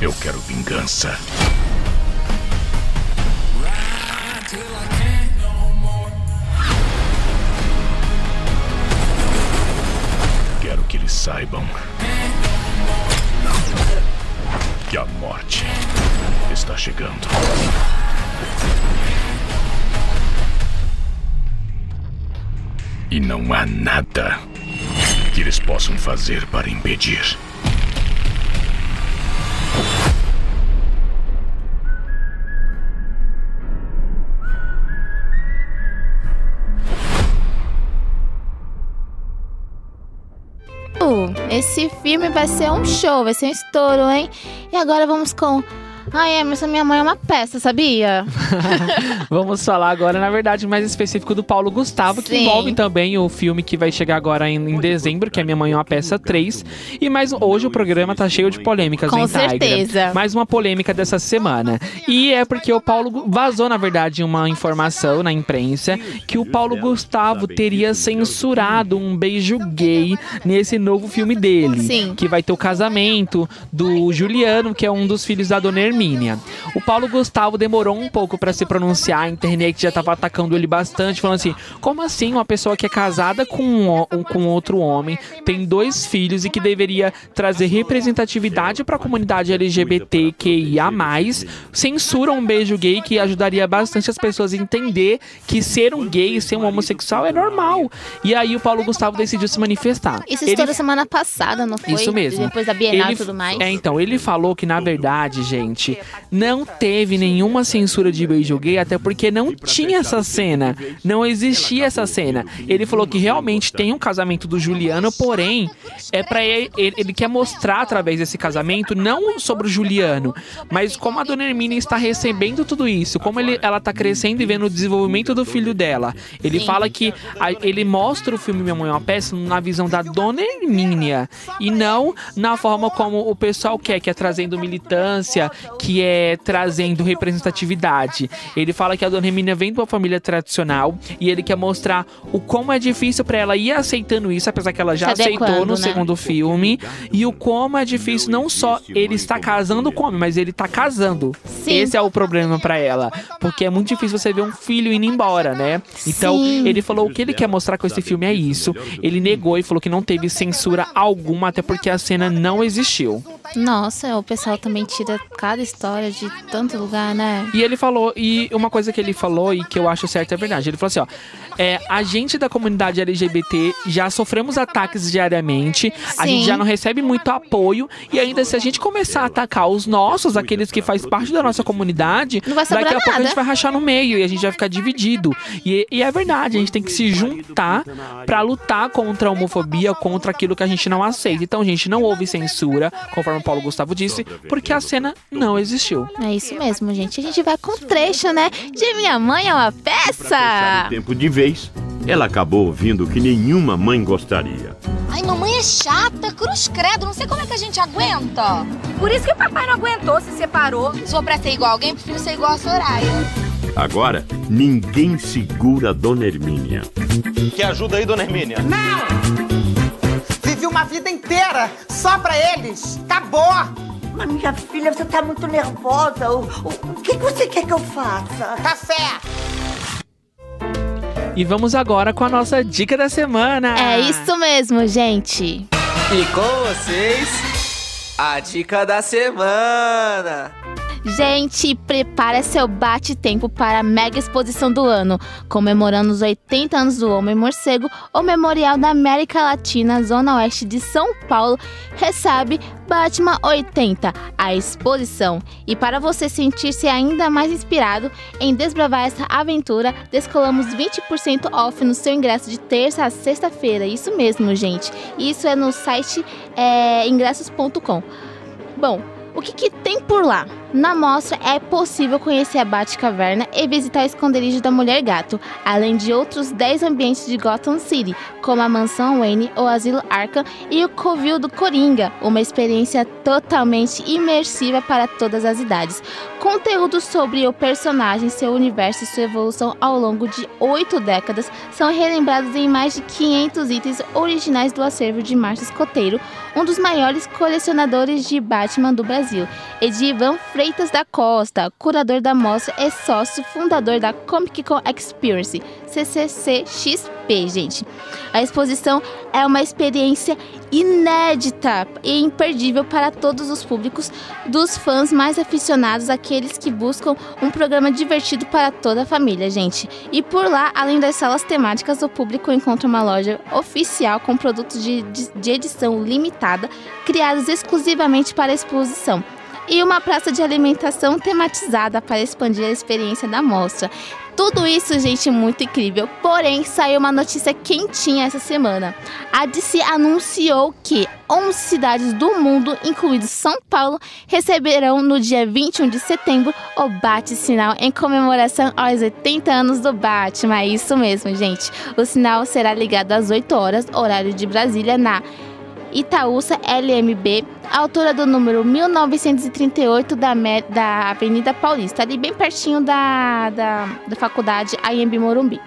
Eu quero vingança. Que eles saibam que a morte está chegando. E não há nada que eles possam fazer para impedir. Esse filme vai ser um show, vai ser um estouro, hein? E agora vamos com. Ai, Emerson, minha mãe é uma peça, sabia? <laughs> Vamos falar agora, na verdade, mais específico do Paulo Gustavo, que Sim. envolve também o filme que vai chegar agora em, em dezembro, que é Minha Mãe é uma Peça 3. E mais hoje o programa tá cheio de polêmicas, Com hein, Tigra? certeza. Mais uma polêmica dessa semana. E é porque o Paulo vazou, na verdade, uma informação na imprensa que o Paulo Gustavo teria censurado um beijo gay nesse novo filme dele. Sim. Que vai ter o casamento do Juliano, que é um dos filhos da Dona Hermínia. O Paulo Gustavo demorou um pouco pra se pronunciar, a internet já tava atacando ele bastante, falando assim: como assim uma pessoa que é casada com, um, com outro homem, tem dois filhos e que deveria trazer representatividade pra comunidade LGBTQIA, censura um beijo gay que ajudaria bastante as pessoas a entender que ser um gay, ser um homossexual é normal. E aí o Paulo Gustavo decidiu se manifestar. Isso Ele estourou semana passada, não foi? isso mesmo. Depois da Bienal e Ele- tudo mais. É, então, ele falou que, na verdade, gente, não teve nenhuma censura de beijo gay, até porque não tinha essa cena. Não existia essa cena. Ele falou que realmente tem um casamento do Juliano, porém, é para ele, ele, quer mostrar através desse casamento, não sobre o Juliano, mas como a dona Hermínia está recebendo tudo isso, como ele, ela tá crescendo e vendo o desenvolvimento do filho dela. Ele Sim. fala que a- ele mostra o filme Minha Mãe é uma Peça na visão da dona Hermínia e não na forma como o pessoal quer, que é trazendo militância, que é trazendo representatividade. Ele fala que a dona Hermínia vem de uma família tradicional e ele quer mostrar o como é difícil pra ela ir aceitando isso, apesar que ela já aceitou no né? segundo filme, e o como é difícil não só ele estar casando com homem, mas ele tá casando. Sim. Esse é o problema pra ela, porque é muito difícil você ver um filho indo embora, né? Então, Sim. ele falou o que ele quer mostrar com esse filme é isso. Ele negou e falou que não teve censura alguma, até porque a cena não existiu. Nossa, o pessoal também tira cada história de tanto lugar, né? E ele falou, e uma coisa que ele falou e que eu acho certo é verdade. Ele falou assim: ó, é, a gente da comunidade LGBT já sofremos ataques diariamente, a Sim. gente já não recebe muito apoio, e ainda se a gente começar a atacar os nossos, aqueles que faz parte da nossa comunidade, daqui a pouco a nada. gente vai rachar no meio e a gente vai ficar dividido. E, e é verdade, a gente tem que se juntar pra lutar contra a homofobia, contra aquilo que a gente não aceita. Então, gente, não houve censura, conforme o Paulo Gustavo disse, porque a cena não existiu. É isso mesmo, gente. A gente vai com trecho, né? De Minha Mãe é uma peça! tempo de vez, ela acabou ouvindo o que nenhuma mãe gostaria. Ai, mamãe é chata, cruz credo, não sei como é que a gente aguenta. Por isso que o papai não aguentou, se separou. Se for pra ser igual a alguém, prefiro ser igual a Soraya. Agora, ninguém segura a Dona Hermínia. Que ajuda aí, dona Hermínia? uma vida inteira só pra eles. Acabou. Mas minha filha, você tá muito nervosa. O, o, o que, você quer que eu faça? Café. E vamos agora com a nossa dica da semana. É isso mesmo, gente. E com vocês, a dica da semana. Gente, prepara seu bate-tempo para a mega exposição do ano, comemorando os 80 anos do Homem Morcego, o Memorial da América Latina, Zona Oeste de São Paulo, recebe Batman 80, a exposição. E para você sentir-se ainda mais inspirado em desbravar essa aventura, descolamos 20% off no seu ingresso de terça a sexta-feira. Isso mesmo, gente. Isso é no site é, ingressos.com. Bom, o que, que tem por lá? Na mostra é possível conhecer a Batcaverna e visitar o esconderijo da Mulher Gato, além de outros 10 ambientes de Gotham City, como a Mansão Wayne, o Asilo Arkham e o Covil do Coringa, uma experiência totalmente imersiva para todas as idades. Conteúdos sobre o personagem, seu universo e sua evolução ao longo de oito décadas são relembrados em mais de 500 itens originais do acervo de Márcio Escoteiro, um dos maiores colecionadores de Batman do Brasil, Edivan Freitas da Costa, curador da mostra e sócio fundador da Comic Con Experience, CCCXP, gente. A exposição é uma experiência inédita e imperdível para todos os públicos, dos fãs mais aficionados, aqueles que buscam um programa divertido para toda a família, gente. E por lá, além das salas temáticas, o público encontra uma loja oficial com produtos de, de, de edição limitada, criados exclusivamente para a exposição e uma praça de alimentação tematizada para expandir a experiência da mostra. Tudo isso, gente, muito incrível. Porém, saiu uma notícia quentinha essa semana. A DC anunciou que 11 cidades do mundo, incluindo São Paulo, receberão no dia 21 de setembro o Bate-Sinal em comemoração aos 80 anos do Batman. É isso mesmo, gente. O sinal será ligado às 8 horas, horário de Brasília, na Itaúsa LMB, altura do número 1938 da, da Avenida Paulista, ali bem pertinho da, da, da faculdade AMB Morumbi.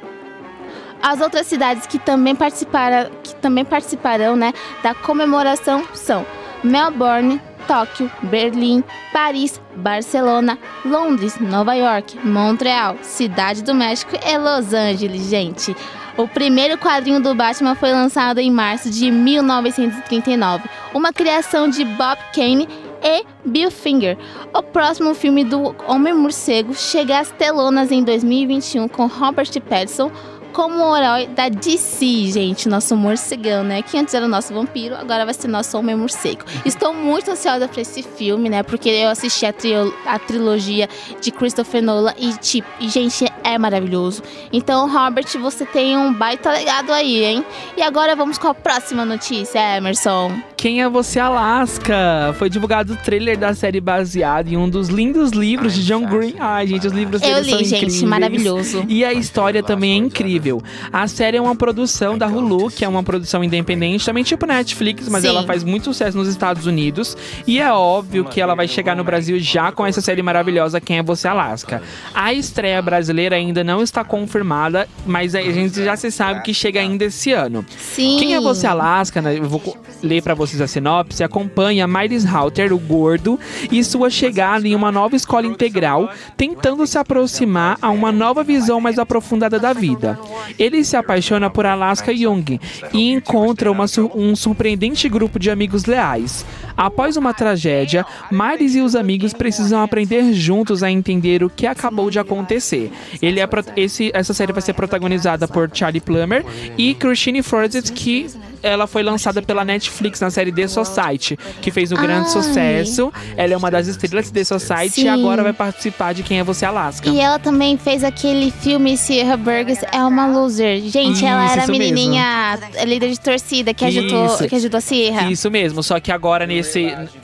As outras cidades que também, participaram, que também participarão né, da comemoração são Melbourne, Tóquio, Berlim, Paris, Barcelona, Londres, Nova York, Montreal, Cidade do México e Los Angeles, gente. O primeiro quadrinho do Batman foi lançado em março de 1939, uma criação de Bob Kane e Bill Finger. O próximo filme do Homem-Morcego chega às telonas em 2021 com Robert Pattinson como o herói da DC, gente, nosso morcegão, né? Que antes era o nosso vampiro, agora vai ser nosso homem morcego. Estou muito ansiosa pra esse filme, né? Porque eu assisti a, trio- a trilogia de Christopher Nolan e, tipo, e, gente, é maravilhoso. Então, Robert, você tem um baita legado aí, hein? E agora vamos com a próxima notícia, Emerson. Quem é Você Alaska? Foi divulgado o trailer da série baseado em um dos lindos livros de John Green. Ai, gente, os livros Eu dele são li, gente, incríveis. maravilhoso. E a história também é incrível. A série é uma produção da Hulu, que é uma produção independente, também tipo Netflix, mas Sim. ela faz muito sucesso nos Estados Unidos. E é óbvio que ela vai chegar no Brasil já com essa série maravilhosa, Quem é Você Alaska. A estreia brasileira ainda não está confirmada, mas a gente já se sabe que chega ainda esse ano. Sim. Quem é você, Alaska? né? Eu vou ler pra vocês a sinopse. Acompanha Miles Halter, o gordo, e sua chegada em uma nova escola integral, tentando se aproximar a uma nova visão mais aprofundada da vida. Ele se apaixona por Alaska Young e encontra uma um surpreendente grupo de amigos leais. Após uma tragédia, Miles e os amigos precisam aprender juntos a entender o que acabou de acontecer. Ele é esse, essa série vai ser protagonizada por Charlie Plummer e Christine Forsyth, que ela foi lançada pela Netflix na série The Society, que fez um grande Ai. sucesso. Ela é uma das estrelas de The Society e Sim. agora vai participar de Quem é Você Alaska. E ela também fez aquele filme Sierra Burgess é uma loser. Gente, ela Isso, era a menininha líder de torcida que ajudou, Isso. que ajudou a Sierra. Isso mesmo, só que agora nesse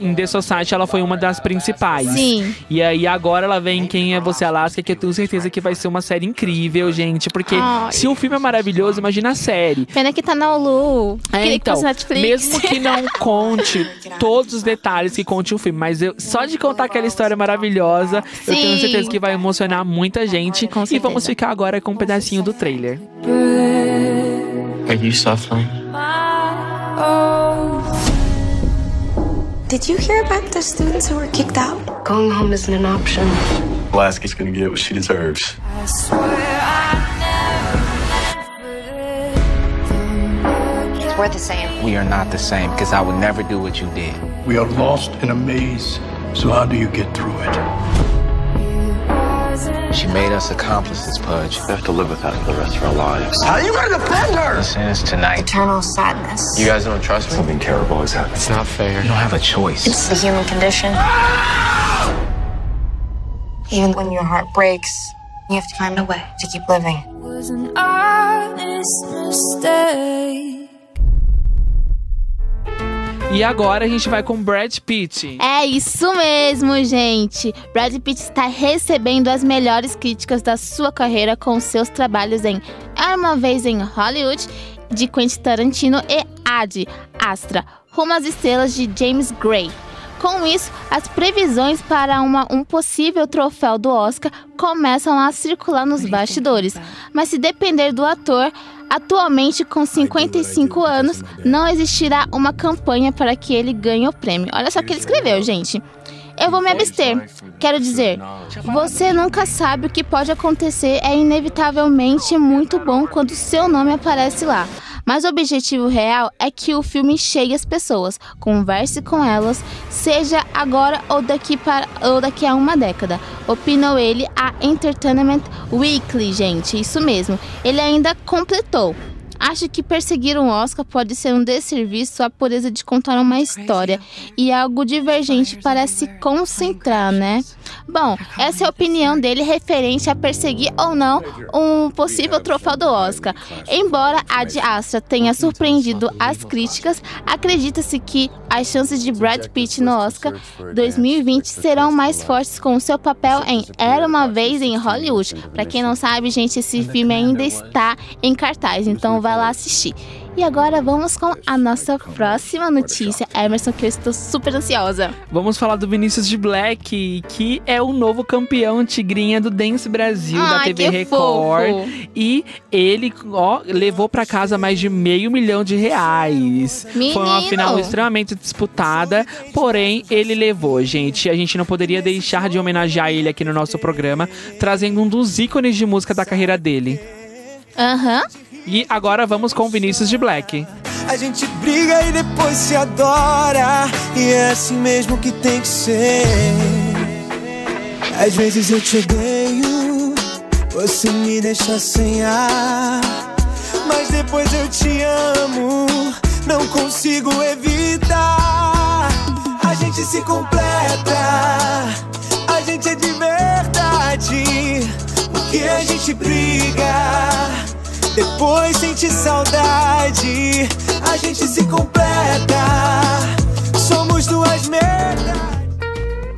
em The Society ela foi uma das principais. Sim. E aí agora ela vem em Quem é Você Alaska, que eu tenho certeza que vai ser uma série incrível, gente, porque Ai. se o filme é maravilhoso, imagina a série. Pena que tá na Hulu. É, que então, Netflix. mesmo que não <laughs> conte todos os detalhes que conte o filme, mas eu, só de contar aquela história maravilhosa, eu tenho Sim. certeza que vai emocionar muita gente. Com E certeza. vamos ficar agora com um pedacinho do trailer. Are you suffering? Oh, Did you hear about the students who were kicked out? Going home isn't an option. Alaska's gonna get what she deserves. We're the same. We are not the same because I would never do what you did. We are lost in a maze. So how do you get through it? She made us accomplices, Pudge. We have to live with that for the rest of our lives. How are you gonna defend her? The sentence tonight. Eternal sadness. You guys don't trust me? Something terrible has happened. It's not fair. You don't have a choice. It's the human condition. Ah! Even when your heart breaks, you have to find a way to keep living. Was an honest mistake. E agora a gente vai com Brad Pitt. É isso mesmo, gente. Brad Pitt está recebendo as melhores críticas da sua carreira com seus trabalhos em Era uma vez em Hollywood, de Quentin Tarantino e Ad Astra, Rumo às Estrelas de James Gray. Com isso, as previsões para uma- um possível troféu do Oscar começam a circular nos bastidores. Mas se depender do ator, atualmente com 55 anos, não existirá uma campanha para que ele ganhe o prêmio. Olha só o que ele escreveu, gente. Eu vou me abster. Quero dizer, você nunca sabe o que pode acontecer. É inevitavelmente muito bom quando seu nome aparece lá. Mas o objetivo real é que o filme chegue às pessoas, converse com elas, seja agora ou daqui, para, ou daqui a uma década. Opinou ele a Entertainment Weekly, gente, isso mesmo. Ele ainda completou. Acho que perseguir um Oscar pode ser um desserviço à pureza de contar uma história e algo divergente para se concentrar, né? Bom, essa é a opinião dele referente a perseguir ou não um possível troféu do Oscar. Embora a de Astra tenha surpreendido as críticas, acredita-se que as chances de Brad Pitt no Oscar 2020 serão mais fortes com o seu papel em Era uma vez em Hollywood. Para quem não sabe, gente, esse filme ainda está em cartaz, então vai lá assistir. E agora vamos com a nossa próxima notícia, Emerson, que eu estou super ansiosa. Vamos falar do Vinícius de Black, que é o novo campeão tigrinha do Dance Brasil da Ai, TV que Record. fofo. E ele, ó, levou pra casa mais de meio milhão de reais. Foi uma Menino! final extremamente disputada, porém ele levou, gente. A gente não poderia deixar de homenagear ele aqui no nosso programa, trazendo um dos ícones de música da carreira dele. Aham. E agora vamos com Vinícius de Black. A gente briga e depois se adora. E é assim mesmo que tem que ser. Às vezes eu te odeio, você me deixa sem ar. Mas depois eu te amo, não consigo evitar. A gente se completa, a gente é de verdade. Porque a gente briga. Depois sente saudade, a gente se completa. Somos duas merdas.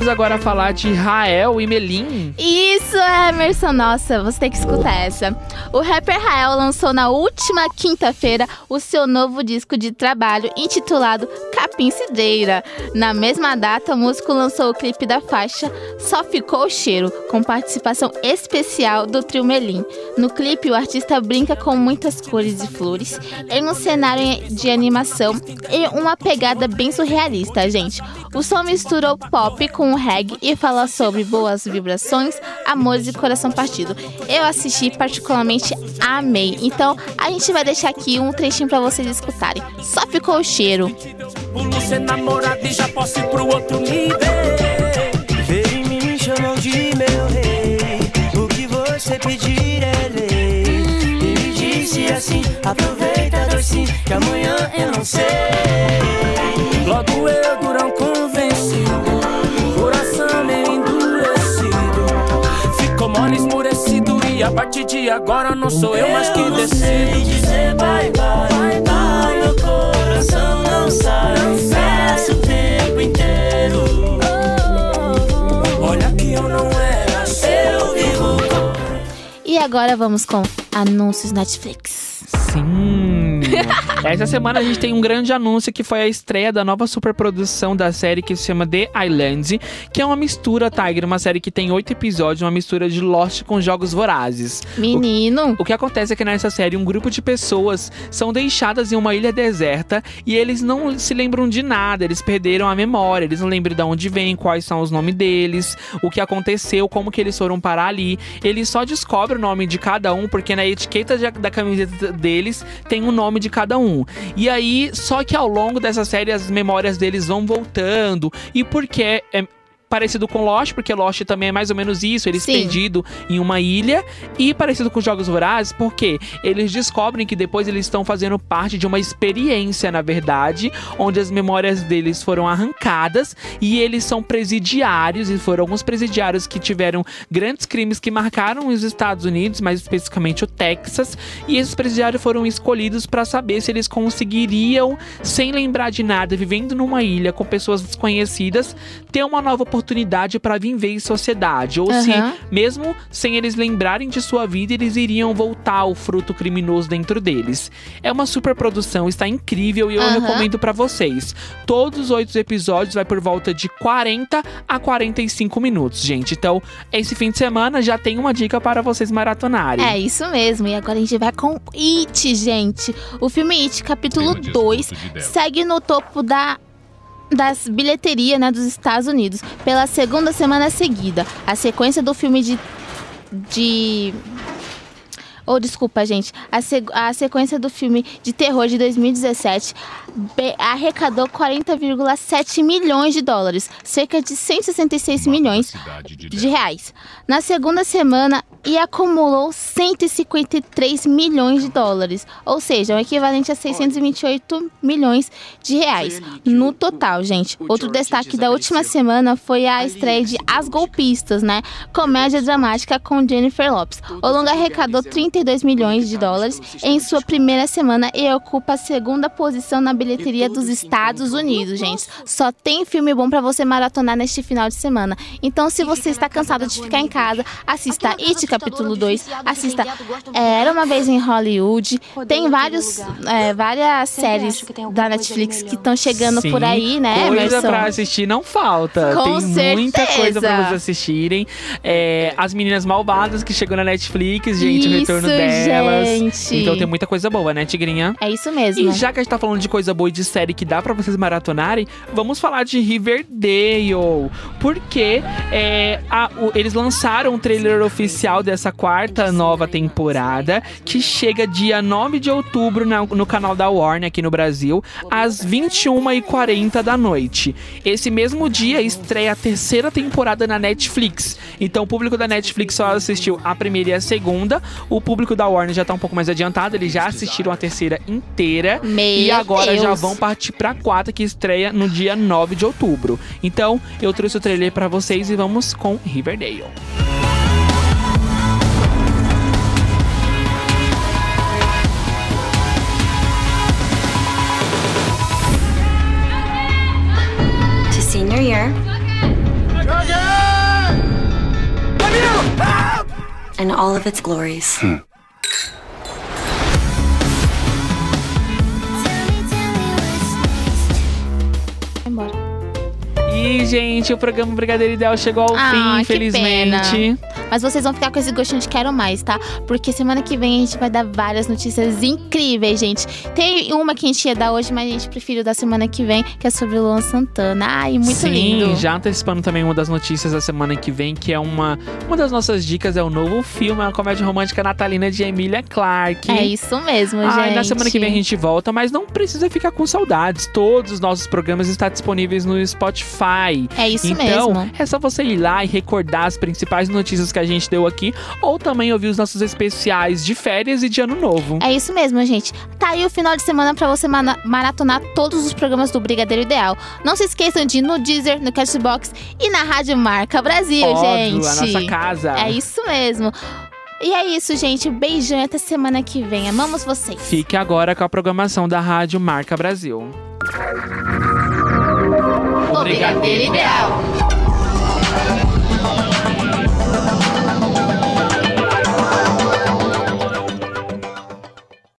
Vamos agora falar de Rael e Melim. Isso, Emerson. Nossa, você tem que escutar essa. O rapper Rael lançou na última quinta-feira o seu novo disco de trabalho intitulado Capim Cidreira. Na mesma data, o músico lançou o clipe da faixa Só Ficou o Cheiro, com participação especial do trio Melim. No clipe, o artista brinca com muitas cores e flores em um cenário de animação e uma pegada bem surrealista, gente. O som mistura o pop com reggae e fala sobre boas vibrações, amores e coração partido. Eu assisti particularmente amei. Então a gente vai deixar aqui um trechinho pra vocês escutarem. Só ficou o cheiro. É assim: aproveita, que amanhã eu não sei. Logo eu, a partir de agora não sou eu mais que decido. dizer bye bye, bye bye. Meu coração não sai. Peço o tempo inteiro. Olha que eu não era seu, vivo E agora vamos com Anúncios Netflix. Sim! <laughs> Essa semana a gente tem um grande anúncio que foi a estreia da nova superprodução da série que se chama The Island, que é uma mistura, Tiger, uma série que tem oito episódios, uma mistura de Lost com Jogos Vorazes. Menino! O que acontece é que nessa série um grupo de pessoas são deixadas em uma ilha deserta e eles não se lembram de nada, eles perderam a memória, eles não lembram de onde vêm, quais são os nomes deles, o que aconteceu, como que eles foram parar ali. Eles só descobrem o nome de cada um porque na etiqueta da camiseta deles tem o nome de cada um. E aí, só que ao longo dessa série as memórias deles vão voltando e porque é parecido com Lost, porque Lost também é mais ou menos isso, eles Sim. perdido em uma ilha e parecido com Jogos Vorazes, porque eles descobrem que depois eles estão fazendo parte de uma experiência, na verdade, onde as memórias deles foram arrancadas e eles são presidiários e foram alguns presidiários que tiveram grandes crimes que marcaram os Estados Unidos, mais especificamente o Texas, e esses presidiários foram escolhidos para saber se eles conseguiriam, sem lembrar de nada, vivendo numa ilha com pessoas desconhecidas, ter uma nova oportunidade para viver em sociedade, ou se Aham. mesmo sem eles lembrarem de sua vida, eles iriam voltar ao fruto criminoso dentro deles. É uma super produção, está incrível e eu Aham. recomendo para vocês. Todos os oito episódios vai por volta de 40 a 45 minutos, gente. Então, esse fim de semana já tem uma dica para vocês maratonarem. É isso mesmo. E agora a gente vai com It, gente. O filme It, capítulo 2, segue no topo da das bilheterias né, dos Estados Unidos pela segunda semana seguida. A sequência do filme de. de Oh, desculpa, gente. A, seg- a sequência do filme de terror de 2017 be- arrecadou 40,7 milhões de dólares, cerca de 166 milhões de reais. Na segunda semana, e acumulou 153 milhões de dólares, ou seja, o equivalente a 628 milhões de reais no total, gente. Outro destaque da última semana foi a estreia de As Golpistas, né? Comédia dramática com Jennifer Lopes. O longa arrecadou 32 milhões de dólares em sua primeira semana e ocupa a segunda posição na bilheteria dos Estados Unidos, gente. Só tem filme bom pra você maratonar neste final de semana. Então, se você está cansado de ficar em casa, assista It capítulo 2, assista Era uma vez em Hollywood. Tem vários, é, várias séries da Netflix que estão chegando Sim, por aí, né, Coisa Emerson? pra assistir não falta. Com Tem muita certeza. coisa pra vocês assistirem. É, As Meninas Malvadas, que chegou na Netflix, gente, o retorno Isso, delas. gente. Então tem muita coisa boa, né, Tigrinha? É isso mesmo. E já que a gente tá falando de coisa boa e de série que dá pra vocês maratonarem, vamos falar de Riverdale. Porque é, a- o- eles lançaram o trailer oficial dessa quarta nova temporada, que chega dia 9 de outubro na- no canal da Warner aqui no Brasil, às 21h40 da noite. Esse mesmo dia estreia a terceira temporada na Netflix. Então o público da Netflix só assistiu a primeira e a segunda. O público da Warner já tá um pouco mais adiantado, eles já assistiram a terceira inteira. Meu e agora já Deus. vão partir pra quarta, que estreia no dia 9 de outubro. Então, eu trouxe o trailer pra vocês e vamos com Riverdale. And all of its glories. Vai embora. E, gente, o programa Brigadeiro Ideal chegou ao Ah, fim, infelizmente. pena. Mas vocês vão ficar com esse gostinho de quero mais, tá? Porque semana que vem a gente vai dar várias notícias incríveis, gente. Tem uma que a gente ia dar hoje, mas a gente preferiu da semana que vem, que é sobre o Luan Santana. Ai, muito Sim, lindo. já antecipando também uma das notícias da semana que vem, que é uma, uma das nossas dicas, é o novo filme, é uma comédia romântica natalina de Emília Clarke. É isso mesmo, gente. na semana que vem a gente volta, mas não precisa ficar com saudades. Todos os nossos programas estão disponíveis no Spotify. É isso então, mesmo. é só você ir lá e recordar as principais notícias que a gente deu aqui, ou também ouvir os nossos especiais de férias e de ano novo. É isso mesmo, gente. Tá aí o final de semana pra você maratonar todos os programas do Brigadeiro Ideal. Não se esqueçam de ir no Deezer, no Cashbox e na Rádio Marca Brasil, Óbvio, gente. a nossa casa. É isso mesmo. E é isso, gente. Beijão e até semana que vem. Amamos vocês. Fique agora com a programação da Rádio Marca Brasil. O Brigadeiro Ideal.